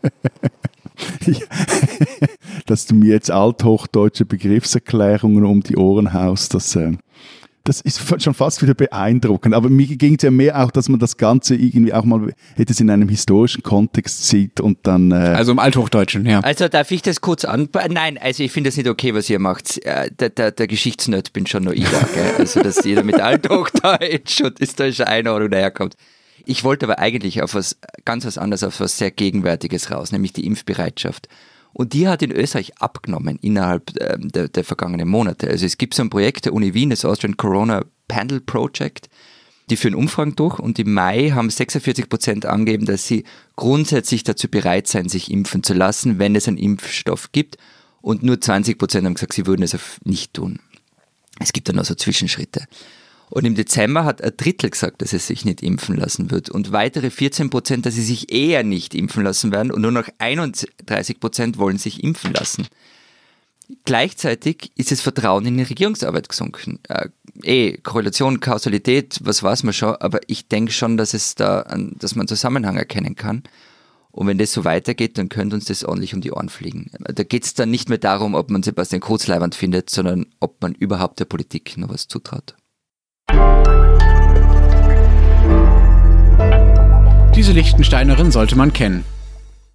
dass du mir jetzt althochdeutsche Begriffserklärungen um die Ohren haust, das, äh, das ist schon fast wieder beeindruckend. Aber mir ging es ja mehr auch, dass man das Ganze irgendwie auch mal hätte es in einem historischen Kontext sieht und dann. Äh also im Althochdeutschen, ja. Also darf ich das kurz an? Nein, also ich finde das nicht okay, was ihr macht. Äh, der, der, der Geschichtsnerd bin schon nur ich, gell? Also dass jeder mit Althochdeutsch und historischer Einordnung daherkommt. Ich wollte aber eigentlich auf was ganz was anderes, auf was sehr Gegenwärtiges raus, nämlich die Impfbereitschaft. Und die hat in Österreich abgenommen innerhalb äh, der, der, vergangenen Monate. Also es gibt so ein Projekt der Uni Wien, das Austrian Corona Panel Project. Die führen Umfragen durch und im Mai haben 46 Prozent angegeben, dass sie grundsätzlich dazu bereit seien, sich impfen zu lassen, wenn es einen Impfstoff gibt. Und nur 20 Prozent haben gesagt, sie würden es nicht tun. Es gibt dann also Zwischenschritte. Und im Dezember hat ein Drittel gesagt, dass es sich nicht impfen lassen wird. Und weitere 14 Prozent, dass sie sich eher nicht impfen lassen werden. Und nur noch 31 Prozent wollen sich impfen lassen. Gleichzeitig ist das Vertrauen in die Regierungsarbeit gesunken. Äh, eh, Korrelation, Kausalität, was weiß man schon, aber ich denke schon, dass es da, dass man Zusammenhang erkennen kann. Und wenn das so weitergeht, dann könnte uns das ordentlich um die Ohren fliegen. Da geht es dann nicht mehr darum, ob man Sebastian Kurz findet, sondern ob man überhaupt der Politik noch was zutraut. Diese Lichtensteinerin sollte man kennen.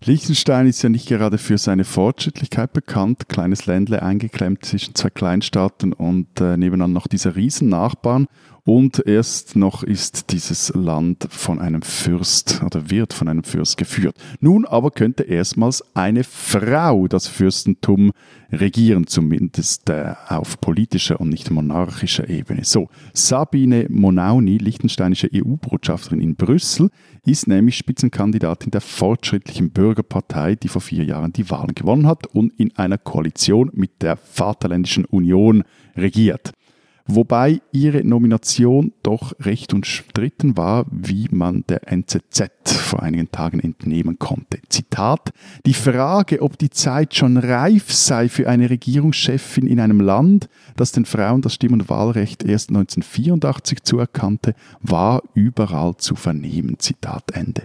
Liechtenstein ist ja nicht gerade für seine Fortschrittlichkeit bekannt. Kleines Ländle eingeklemmt zwischen zwei Kleinstaaten und äh, nebenan noch dieser Riesennachbarn. Und erst noch ist dieses Land von einem Fürst oder wird von einem Fürst geführt. Nun aber könnte erstmals eine Frau das Fürstentum regieren, zumindest äh, auf politischer und nicht monarchischer Ebene. So, Sabine Monauni, liechtensteinische EU-Botschafterin in Brüssel, ist nämlich Spitzenkandidatin der Fortschrittlichen Bürgerpartei, die vor vier Jahren die Wahlen gewonnen hat und in einer Koalition mit der Vaterländischen Union regiert wobei ihre Nomination doch recht umstritten war, wie man der NZZ vor einigen Tagen entnehmen konnte. Zitat, die Frage, ob die Zeit schon reif sei für eine Regierungschefin in einem Land, das den Frauen das Stimm- und Wahlrecht erst 1984 zuerkannte, war überall zu vernehmen. Zitat Ende.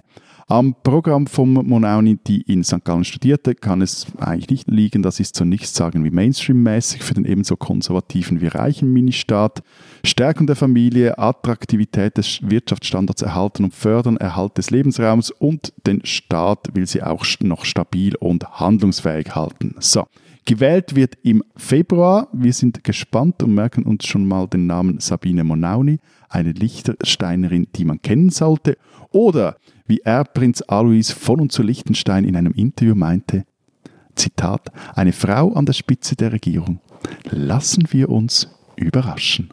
Am Programm vom Monauni, die in St. Gallen studierte, kann es eigentlich nicht liegen. Das ist so nichts sagen wie Mainstream-mäßig für den ebenso konservativen wie reichen Ministaat. Stärkung der Familie, Attraktivität des Wirtschaftsstandards erhalten und fördern, Erhalt des Lebensraums und den Staat will sie auch noch stabil und handlungsfähig halten. So. Gewählt wird im Februar. Wir sind gespannt und merken uns schon mal den Namen Sabine Monauni, eine Lichtersteinerin, die man kennen sollte. Oder wie Erbprinz Alois von und zu Liechtenstein in einem Interview meinte, Zitat, eine Frau an der Spitze der Regierung. Lassen wir uns überraschen.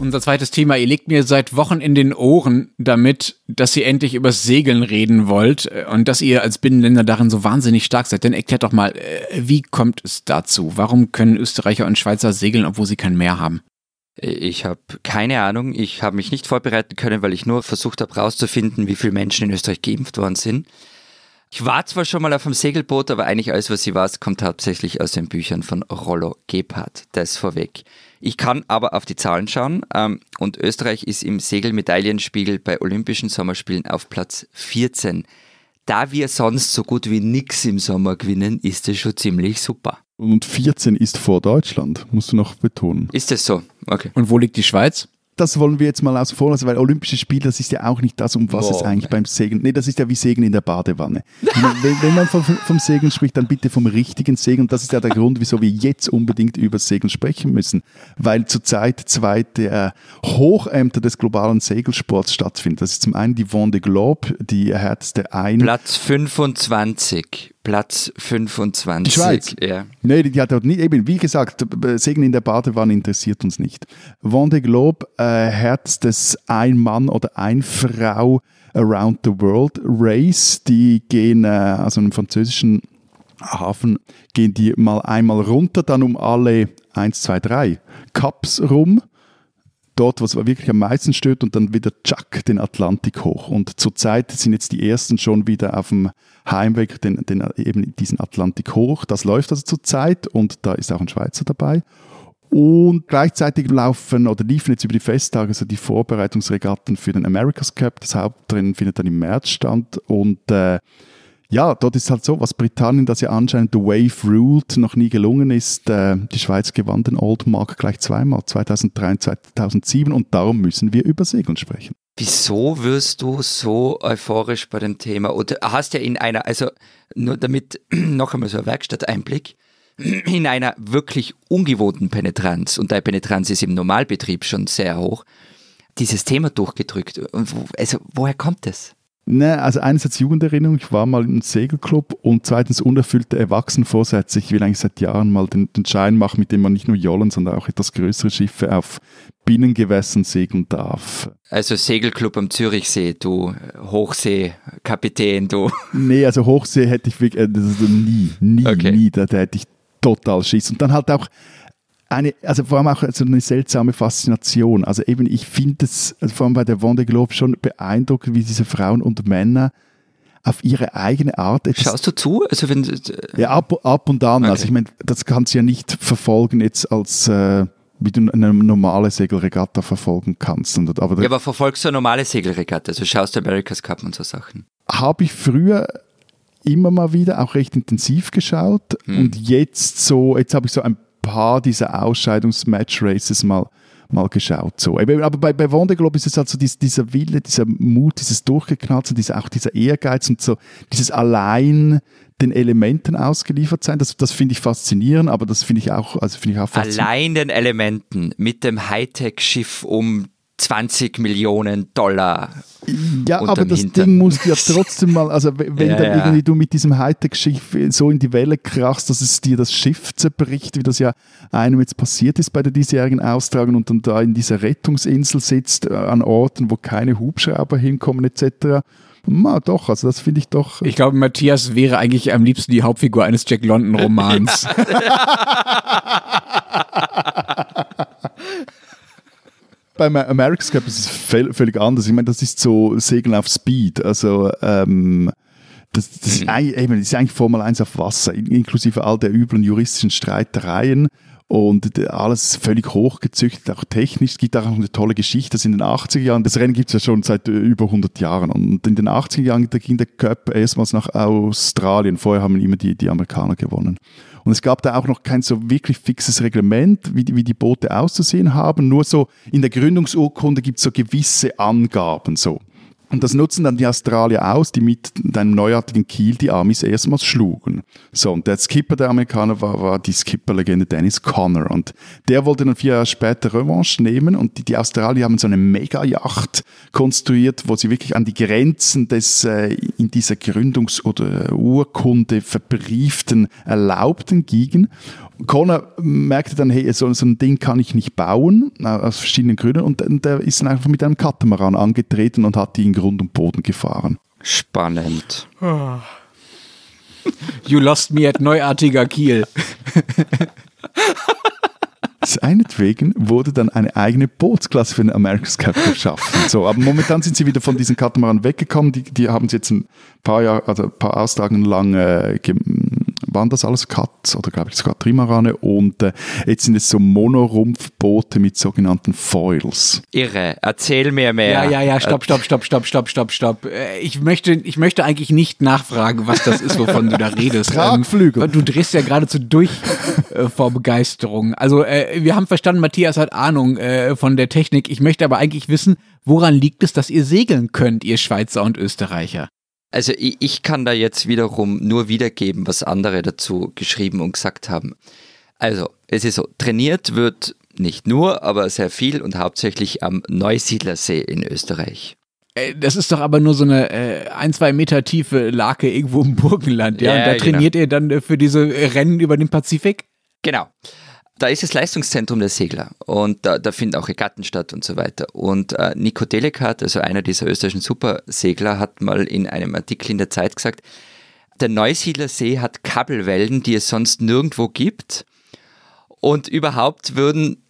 Unser zweites Thema, ihr legt mir seit Wochen in den Ohren damit, dass ihr endlich übers Segeln reden wollt äh, und dass ihr als Binnenländer darin so wahnsinnig stark seid. Denn erklärt doch mal, äh, wie kommt es dazu? Warum können Österreicher und Schweizer segeln, obwohl sie kein Meer haben? Ich habe keine Ahnung. Ich habe mich nicht vorbereiten können, weil ich nur versucht habe herauszufinden, wie viele Menschen in Österreich geimpft worden sind. Ich war zwar schon mal auf einem Segelboot, aber eigentlich alles, was ich weiß, kommt hauptsächlich aus den Büchern von Rollo Gebhardt. Das vorweg. Ich kann aber auf die Zahlen schauen ähm, und Österreich ist im Segelmedaillenspiegel bei Olympischen Sommerspielen auf Platz 14. Da wir sonst so gut wie nichts im Sommer gewinnen, ist das schon ziemlich super. Und 14 ist vor Deutschland, musst du noch betonen. Ist das so? Okay. Und wo liegt die Schweiz? Das wollen wir jetzt mal außen vor lassen, weil Olympische Spiele, das ist ja auch nicht das, um was Boah. es eigentlich beim Segeln, nee, das ist ja wie Segeln in der Badewanne. wenn, wenn, man vom, vom Segeln spricht, dann bitte vom richtigen Segeln. Und das ist ja der Grund, wieso wir jetzt unbedingt über Segeln sprechen müssen, weil zurzeit zwei der Hochämter des globalen Segelsports stattfinden. Das ist zum einen die Vendée Globe, die härteste ein... Platz 25. Platz 25. Die Schweiz? Ja. Nee, die, die hat dort nicht, eben, wie gesagt, Segen in der Badewanne interessiert uns nicht. Vendée Globe, äh, härtstes Ein-Mann- oder Ein-Frau Around the World Race. Die gehen, äh, also im französischen Hafen, gehen die mal einmal runter, dann um alle 1, 2, 3 Cups rum dort, was wirklich am meisten stört, und dann wieder tschack den Atlantik hoch. Und zurzeit sind jetzt die ersten schon wieder auf dem Heimweg, den, den, eben diesen Atlantik hoch. Das läuft also zurzeit und da ist auch ein Schweizer dabei. Und gleichzeitig laufen oder liefen jetzt über die Festtage also die Vorbereitungsregatten für den America's Cup. Das Hauptrennen findet dann im März statt und äh, ja, dort ist halt so, was Britannien, das ja anscheinend The Wave Ruled noch nie gelungen ist. Äh, die Schweiz gewann den Old Mark gleich zweimal, 2003 und 2007 und darum müssen wir über Segeln sprechen. Wieso wirst du so euphorisch bei dem Thema? Oder hast ja in einer, also nur damit noch einmal so ein Werkstatteinblick, in einer wirklich ungewohnten Penetranz, und deine Penetranz ist im Normalbetrieb schon sehr hoch, dieses Thema durchgedrückt. Also woher kommt es? Ne, also einerseits Jugenderinnerung, ich war mal im Segelclub und zweitens unerfüllte Erwachsenenvorsätze. Ich will eigentlich seit Jahren mal den, den Schein machen, mit dem man nicht nur Jollen, sondern auch etwas größere Schiffe auf Binnengewässern segeln darf. Also Segelclub am Zürichsee, du Hochseekapitän, du. Nee, also Hochsee hätte ich wirklich, also nie, nie, okay. nie, da, da hätte ich total Schiss. Und dann halt auch eine, also vor allem auch so eine seltsame Faszination. Also eben, ich finde es also vor allem bei der Vendée Globe schon beeindruckend, wie diese Frauen und Männer auf ihre eigene Art. Schaust du zu? Also wenn, ja, ab, ab und an. Also okay. Also ich meine, das kannst du ja nicht verfolgen jetzt als äh, wie du eine normale Segelregatta verfolgen kannst. Aber ja, aber verfolgst du eine normale Segelregatta? Also schaust du America's Cup und so Sachen? Habe ich früher immer mal wieder auch recht intensiv geschaut hm. und jetzt so, jetzt habe ich so ein paar dieser Ausscheidungs-Match-Races mal, mal geschaut. So. Aber bei, bei Globe ist es halt so dieser, dieser Wille, dieser Mut, dieses Durchgeknalzen, dieser, auch dieser Ehrgeiz und so dieses allein den Elementen ausgeliefert sein. Das, das finde ich faszinierend, aber das finde ich auch, also finde ich auch faszinierend. Allein den Elementen mit dem Hightech-Schiff um 20 Millionen Dollar. Ja, aber das Hintern. Ding muss ja trotzdem mal, also wenn ja, dann ja. irgendwie du mit diesem Hightech-Schiff so in die Welle krachst, dass es dir das Schiff zerbricht, wie das ja einem jetzt passiert ist bei der diesjährigen Austragung und dann da in dieser Rettungsinsel sitzt, äh, an Orten, wo keine Hubschrauber hinkommen etc. Ma, doch, also das finde ich doch. Ich glaube, Matthias wäre eigentlich am liebsten die Hauptfigur eines Jack London-Romans. beim America's Cup ist es völlig anders. Ich meine, das ist so Segeln auf Speed. Also, ähm, das, das, ist mhm. eigentlich, das, ist eigentlich Formel 1 auf Wasser, inklusive all der üblen juristischen Streitereien. Und alles völlig hochgezüchtet, auch technisch. Es gibt auch eine tolle Geschichte, dass in den 80er Jahren, das Rennen gibt es ja schon seit äh, über 100 Jahren. Und in den 80er Jahren, ging der Cup erstmals nach Australien. Vorher haben immer die, die Amerikaner gewonnen. Und es gab da auch noch kein so wirklich fixes Reglement, wie die, wie die Boote auszusehen haben. Nur so in der Gründungsurkunde gibt es so gewisse Angaben so. Und das nutzen dann die Australier aus, die mit einem neuartigen Kiel die Amis erstmals schlugen. So, und der Skipper der Amerikaner war, war die Skipperlegende Dennis Conner. Und der wollte dann vier Jahre später Revanche nehmen. Und die, die Australier haben so eine Mega-Yacht konstruiert, wo sie wirklich an die Grenzen des äh, in dieser Gründungs- oder Urkunde verbrieften Erlaubten gingen. Connor merkte dann, hey, so, so ein Ding kann ich nicht bauen, äh, aus verschiedenen Gründen, und, und er ist dann einfach mit einem Katamaran angetreten und hat die in Grund und Boden gefahren. Spannend. You lost me at neuartiger Kiel. Seinetwegen wurde dann eine eigene Bootsklasse für den America's Cup geschaffen. So, aber momentan sind sie wieder von diesen Katamaran weggekommen. Die, die haben sie jetzt ein paar Jahre, also ein paar Austragen lang äh, waren das alles Cuts oder glaube ich sogar Trimarane und äh, jetzt sind es so Monorumpfboote mit sogenannten Foils. Irre, erzähl mir mehr. Ja, ja, ja, stopp, stopp, stopp, stopp, stopp, stopp, stopp. Äh, ich möchte, ich möchte eigentlich nicht nachfragen, was das ist, wovon du da redest. Tragflügel. Ähm, du drehst ja geradezu durch äh, vor Begeisterung. Also äh, wir haben verstanden, Matthias hat Ahnung äh, von der Technik. Ich möchte aber eigentlich wissen, woran liegt es, dass ihr segeln könnt, ihr Schweizer und Österreicher? Also ich, ich kann da jetzt wiederum nur wiedergeben, was andere dazu geschrieben und gesagt haben. Also es ist so, trainiert wird nicht nur, aber sehr viel und hauptsächlich am Neusiedlersee in Österreich. Äh, das ist doch aber nur so eine äh, ein, zwei Meter tiefe Lake irgendwo im Burgenland, ja? ja und da genau. trainiert ihr dann äh, für diese Rennen über den Pazifik? Genau da ist das Leistungszentrum der Segler und da, da finden auch Regatten statt und so weiter. Und äh, Nico Delekat, also einer dieser österreichischen Supersegler, hat mal in einem Artikel in der Zeit gesagt, der Neusiedlersee hat Kabelwellen, die es sonst nirgendwo gibt. Und überhaupt würden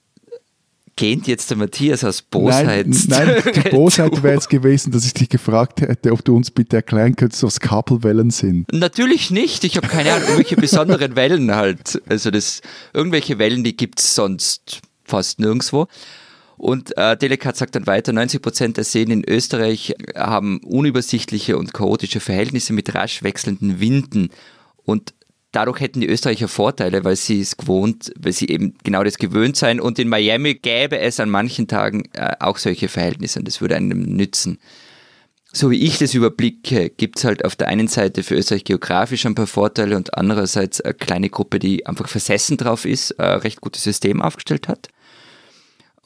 gähnt jetzt der Matthias aus Bosheit. Nein, nein die Bosheit wäre jetzt gewesen, dass ich dich gefragt hätte, ob du uns bitte erklären könntest, was Kabelwellen sind. Natürlich nicht. Ich habe keine Ahnung, irgendwelche besonderen Wellen halt. Also das, irgendwelche Wellen, die gibt es sonst fast nirgendwo. Und äh, Delekat sagt dann weiter, 90 Prozent der Seen in Österreich haben unübersichtliche und chaotische Verhältnisse mit rasch wechselnden Winden. Und dadurch hätten die Österreicher Vorteile, weil sie es gewohnt, weil sie eben genau das gewöhnt sein. Und in Miami gäbe es an manchen Tagen äh, auch solche Verhältnisse und das würde einem nützen. So wie ich das überblicke, gibt es halt auf der einen Seite für Österreich geografisch ein paar Vorteile und andererseits eine kleine Gruppe, die einfach versessen drauf ist, ein recht gutes System aufgestellt hat.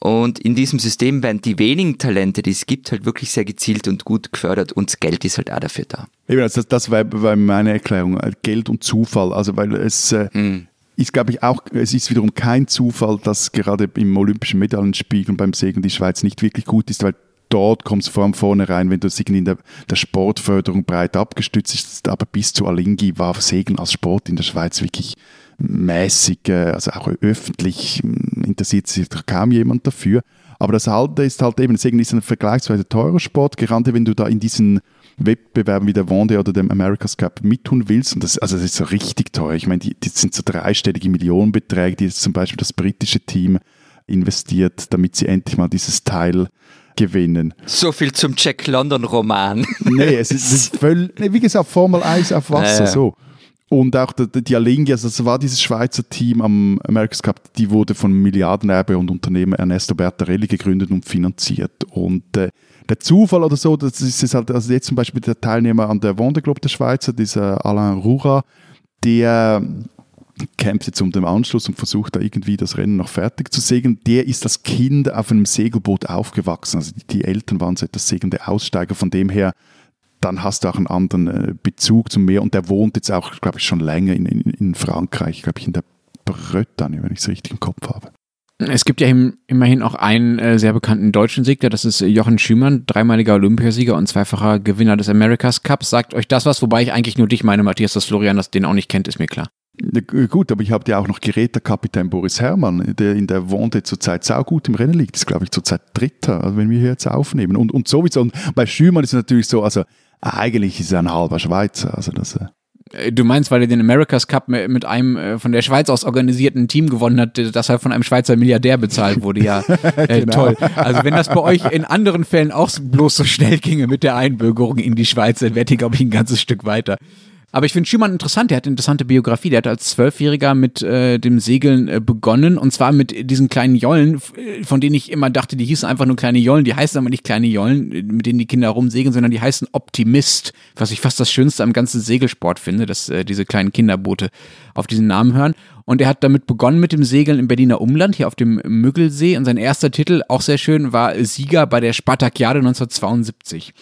Und in diesem System werden die wenigen Talente, die es gibt, halt wirklich sehr gezielt und gut gefördert und das Geld ist halt auch dafür da. Eben, also das, das war, war meine Erklärung, äh, Geld und Zufall. Also weil es äh, mm. ist, glaube ich, auch, es ist wiederum kein Zufall, dass gerade im olympischen Medaillenspiegel beim Segeln die Schweiz nicht wirklich gut ist, weil dort kommst du vor vornherein, wenn du in der, der Sportförderung breit abgestützt ist, aber bis zu Alingi war Segeln als Sport in der Schweiz wirklich mäßig, also auch öffentlich hm, interessiert sich kaum jemand dafür. Aber das Alte ist halt eben, deswegen ist ein vergleichsweise teurer Sport, gerade wenn du da in diesen Wettbewerben wie der Vendée oder dem America's Cup mittun willst. Und das, also das ist so richtig teuer. Ich meine, die, die sind so dreistellige Millionenbeträge, die jetzt zum Beispiel das britische Team investiert, damit sie endlich mal dieses Teil gewinnen. So viel zum Jack London Roman. nee, es ist, es ist völlig, nee, wie gesagt, Formel 1 auf Wasser, äh. so. Und auch die, die Alingi, also das war dieses Schweizer Team am America's Cup, die wurde von Milliardenerbe und Unternehmer Ernesto Bertarelli gegründet und finanziert. Und äh, der Zufall oder so, das ist halt, also jetzt zum Beispiel der Teilnehmer an der Globe der Schweizer, dieser Alain Roura, der kämpft jetzt um den Anschluss und versucht da irgendwie das Rennen noch fertig zu segeln. Der ist als Kind auf einem Segelboot aufgewachsen. Also die, die Eltern waren so etwas segelnde Aussteiger. Von dem her dann hast du auch einen anderen äh, Bezug zum Meer. Und der wohnt jetzt auch, glaube ich, schon länger in, in, in Frankreich, glaube ich, in der Bretagne, wenn ich es richtig im Kopf habe. Es gibt ja immerhin auch einen äh, sehr bekannten deutschen Segler, das ist Jochen Schümann, dreimaliger Olympiasieger und zweifacher Gewinner des America's Cups. Sagt euch das was, wobei ich eigentlich nur dich meine, Matthias, dass Florian das den auch nicht kennt, ist mir klar. Gut, aber ich habe ja auch noch Geräterkapitän Boris Herrmann, der in der Wonde zurzeit saugut im Rennen liegt. Das ist, glaube ich, zurzeit Dritter, wenn wir hier jetzt aufnehmen. Und, und sowieso, und bei Schümann ist es natürlich so, also eigentlich ist er ein halber Schweizer. Also das, äh, Du meinst, weil er den America's Cup mit einem äh, von der Schweiz aus organisierten Team gewonnen hat, das er von einem Schweizer Milliardär bezahlt wurde. Ja, äh, genau. toll. Also wenn das bei euch in anderen Fällen auch bloß so schnell ginge mit der Einbürgerung in die Schweiz, dann wäre die, glaube ich, ein ganzes Stück weiter. Aber ich finde Schümann interessant, der hat eine interessante Biografie. Der hat als Zwölfjähriger mit äh, dem Segeln äh, begonnen und zwar mit diesen kleinen Jollen, äh, von denen ich immer dachte, die hießen einfach nur kleine Jollen. Die heißen aber nicht kleine Jollen, mit denen die Kinder rumsegeln, sondern die heißen Optimist, was ich fast das Schönste am ganzen Segelsport finde, dass äh, diese kleinen Kinderboote auf diesen Namen hören. Und er hat damit begonnen mit dem Segeln im Berliner Umland, hier auf dem Müggelsee. Und sein erster Titel, auch sehr schön, war Sieger bei der Spartakiade 1972.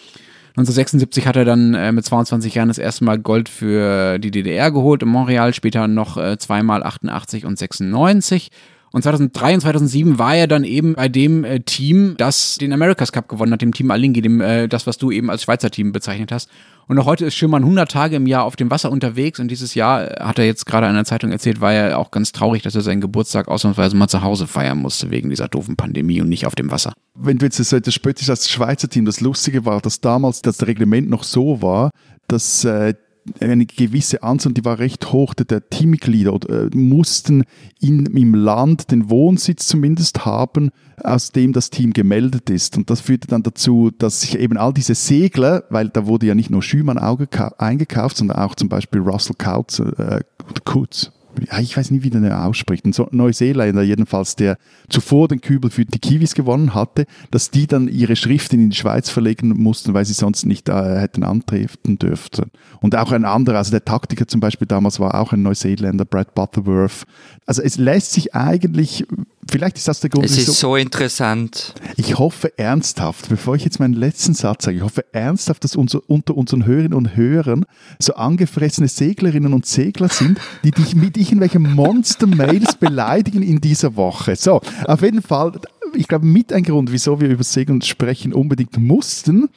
1976 hat er dann äh, mit 22 Jahren das erste Mal Gold für die DDR geholt in Montreal, später noch äh, zweimal 88 und 96. Und 2003 und 2007 war er dann eben bei dem äh, Team, das den America's Cup gewonnen hat, dem Team Alingi, dem, äh, das, was du eben als Schweizer Team bezeichnet hast. Und auch heute ist Schimmern 100 Tage im Jahr auf dem Wasser unterwegs. Und dieses Jahr, äh, hat er jetzt gerade in einer Zeitung erzählt, war er auch ganz traurig, dass er seinen Geburtstag ausnahmsweise mal zu Hause feiern musste wegen dieser doofen Pandemie und nicht auf dem Wasser. Wenn du jetzt etwas spöttisch als Schweizer Team, das Lustige war, dass damals das Reglement noch so war, dass äh, eine gewisse Anzahl, die war recht hoch, der Teammitglieder äh, mussten in, im Land den Wohnsitz zumindest haben, aus dem das Team gemeldet ist. Und das führte dann dazu, dass sich eben all diese Segler, weil da wurde ja nicht nur Schümann eingekauft, sondern auch zum Beispiel Russell Coutts, äh, Kutz, ich weiß nicht, wie der ausspricht, ein Neuseeländer jedenfalls, der zuvor den Kübel für die Kiwis gewonnen hatte, dass die dann ihre Schriften in die Schweiz verlegen mussten, weil sie sonst nicht äh, hätten antreten dürften. Und auch ein anderer, also der Taktiker zum Beispiel damals war auch ein Neuseeländer, Brad Butterworth. Also es lässt sich eigentlich Vielleicht ist das der Grund. Es ist so, so, interessant. Ich hoffe ernsthaft, bevor ich jetzt meinen letzten Satz sage, ich hoffe ernsthaft, dass unser, unter unseren Hörerinnen und Hörern so angefressene Seglerinnen und Segler sind, die dich mit irgendwelchen Monster-Mails beleidigen in dieser Woche. So, auf jeden Fall, ich glaube, mit ein Grund, wieso wir über Segeln sprechen unbedingt mussten,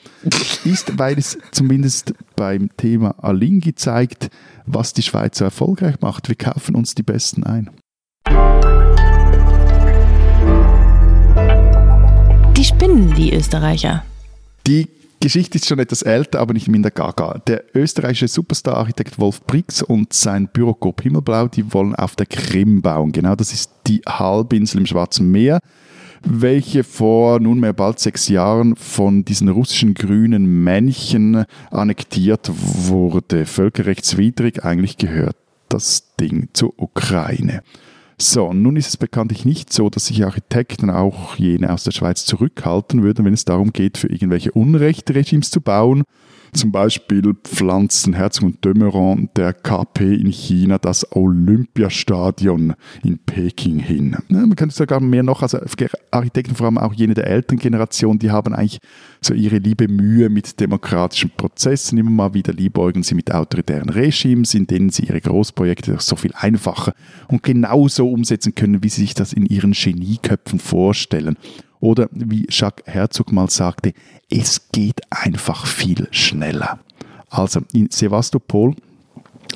ist, weil es zumindest beim Thema Alingi zeigt, was die Schweiz so erfolgreich macht. Wir kaufen uns die Besten ein. Spinnen, die Österreicher. Die Geschichte ist schon etwas älter, aber nicht minder gaga. Der österreichische Superstar-Architekt Wolf Brix und sein Bürokop Himmelblau, die wollen auf der Krim bauen. Genau, das ist die Halbinsel im Schwarzen Meer, welche vor nunmehr bald sechs Jahren von diesen russischen grünen Männchen annektiert wurde. Völkerrechtswidrig eigentlich gehört das Ding zur Ukraine. So, nun ist es bekanntlich nicht so, dass sich Architekten, auch jene aus der Schweiz, zurückhalten würden, wenn es darum geht, für irgendwelche Unrechtregimes zu bauen. Zum Beispiel pflanzen Herzog und Dömeron der KP in China das Olympiastadion in Peking hin. Man könnte sogar mehr noch, also Architekten, vor allem auch jene der Elterngeneration, die haben eigentlich so ihre liebe Mühe mit demokratischen Prozessen. Immer mal wieder liebäugeln sie mit autoritären Regimes, in denen sie ihre Großprojekte so viel einfacher und genauso umsetzen können, wie sie sich das in ihren Genieköpfen vorstellen. Oder wie Jacques Herzog mal sagte, es geht einfach viel schneller. Also in Sevastopol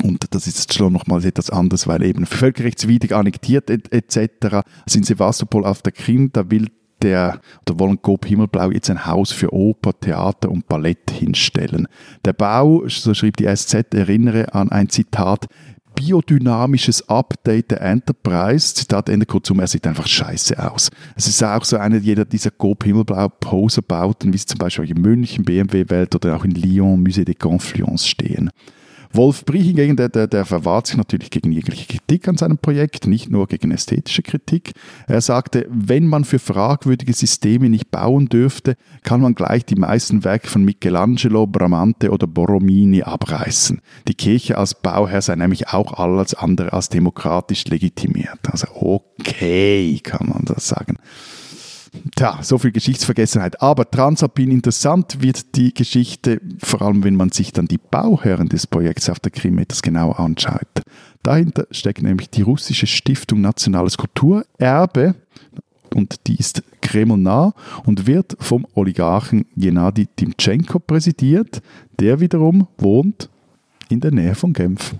und das ist schon nochmals etwas anderes, weil eben völkerrechtswidrig annektiert etc. Also in Sevastopol auf der Krim, da will der, oder wollen Coop Himmelblau jetzt ein Haus für Oper, Theater und Ballett hinstellen. Der Bau, so schrieb die SZ, erinnere an ein Zitat, biodynamisches Update der Enterprise. Zitat Ende kurzum, er sieht einfach scheiße aus. Es ist auch so eine jeder dieser Coop Himmelblau Poserbauten, wie sie zum Beispiel in München, BMW Welt oder auch in Lyon, Musée des Confluence stehen. Wolf Brie hingegen, der, der, der verwahrt sich natürlich gegen jegliche Kritik an seinem Projekt, nicht nur gegen ästhetische Kritik. Er sagte, wenn man für fragwürdige Systeme nicht bauen dürfte, kann man gleich die meisten Werke von Michelangelo, Bramante oder Borromini abreißen. Die Kirche als Bauherr sei nämlich auch alles andere als demokratisch legitimiert. Also okay, kann man das sagen. Tja, so viel Geschichtsvergessenheit. Aber Transalpin interessant wird die Geschichte, vor allem wenn man sich dann die Bauherren des Projekts auf der Krim etwas genauer anschaut. Dahinter steckt nämlich die russische Stiftung Nationales Kulturerbe und die ist kremlnah und wird vom Oligarchen Gennady Timchenko präsidiert. Der wiederum wohnt in der Nähe von Genf.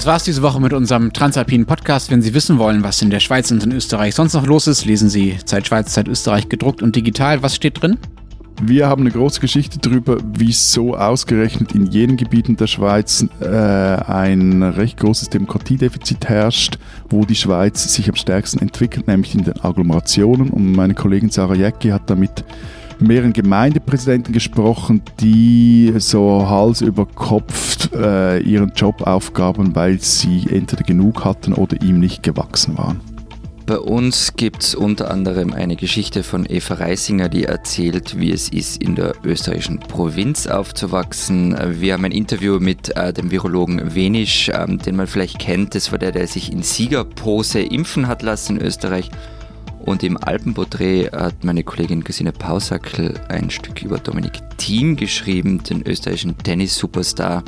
Das war's diese Woche mit unserem Transalpinen Podcast. Wenn Sie wissen wollen, was in der Schweiz und in Österreich sonst noch los ist, lesen Sie Zeit Schweiz, Zeit Österreich gedruckt und digital. Was steht drin? Wir haben eine große Geschichte darüber, wieso ausgerechnet in jenen Gebieten der Schweiz äh, ein recht großes Demokratiedefizit herrscht, wo die Schweiz sich am stärksten entwickelt, nämlich in den Agglomerationen. Und meine Kollegin Sarah Jäcki hat damit mehreren Gemeindepräsidenten gesprochen, die so Hals über Kopf äh, ihren Job aufgaben, weil sie entweder genug hatten oder ihm nicht gewachsen waren. Bei uns gibt es unter anderem eine Geschichte von Eva Reisinger, die erzählt, wie es ist, in der österreichischen Provinz aufzuwachsen. Wir haben ein Interview mit äh, dem Virologen Wenisch, ähm, den man vielleicht kennt. Das war der, der sich in Siegerpose impfen hat lassen in Österreich. Und im Alpenporträt hat meine Kollegin Christine Pausackel ein Stück über Dominik Thiem geschrieben, den österreichischen Tennis-Superstar,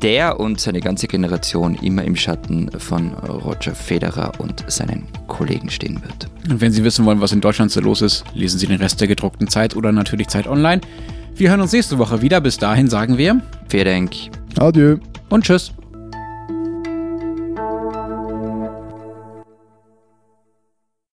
der und seine ganze Generation immer im Schatten von Roger Federer und seinen Kollegen stehen wird. Und wenn Sie wissen wollen, was in Deutschland so los ist, lesen Sie den Rest der gedruckten Zeit oder natürlich Zeit online. Wir hören uns nächste Woche wieder. Bis dahin sagen wir Vielen Dank. Adieu. Und tschüss.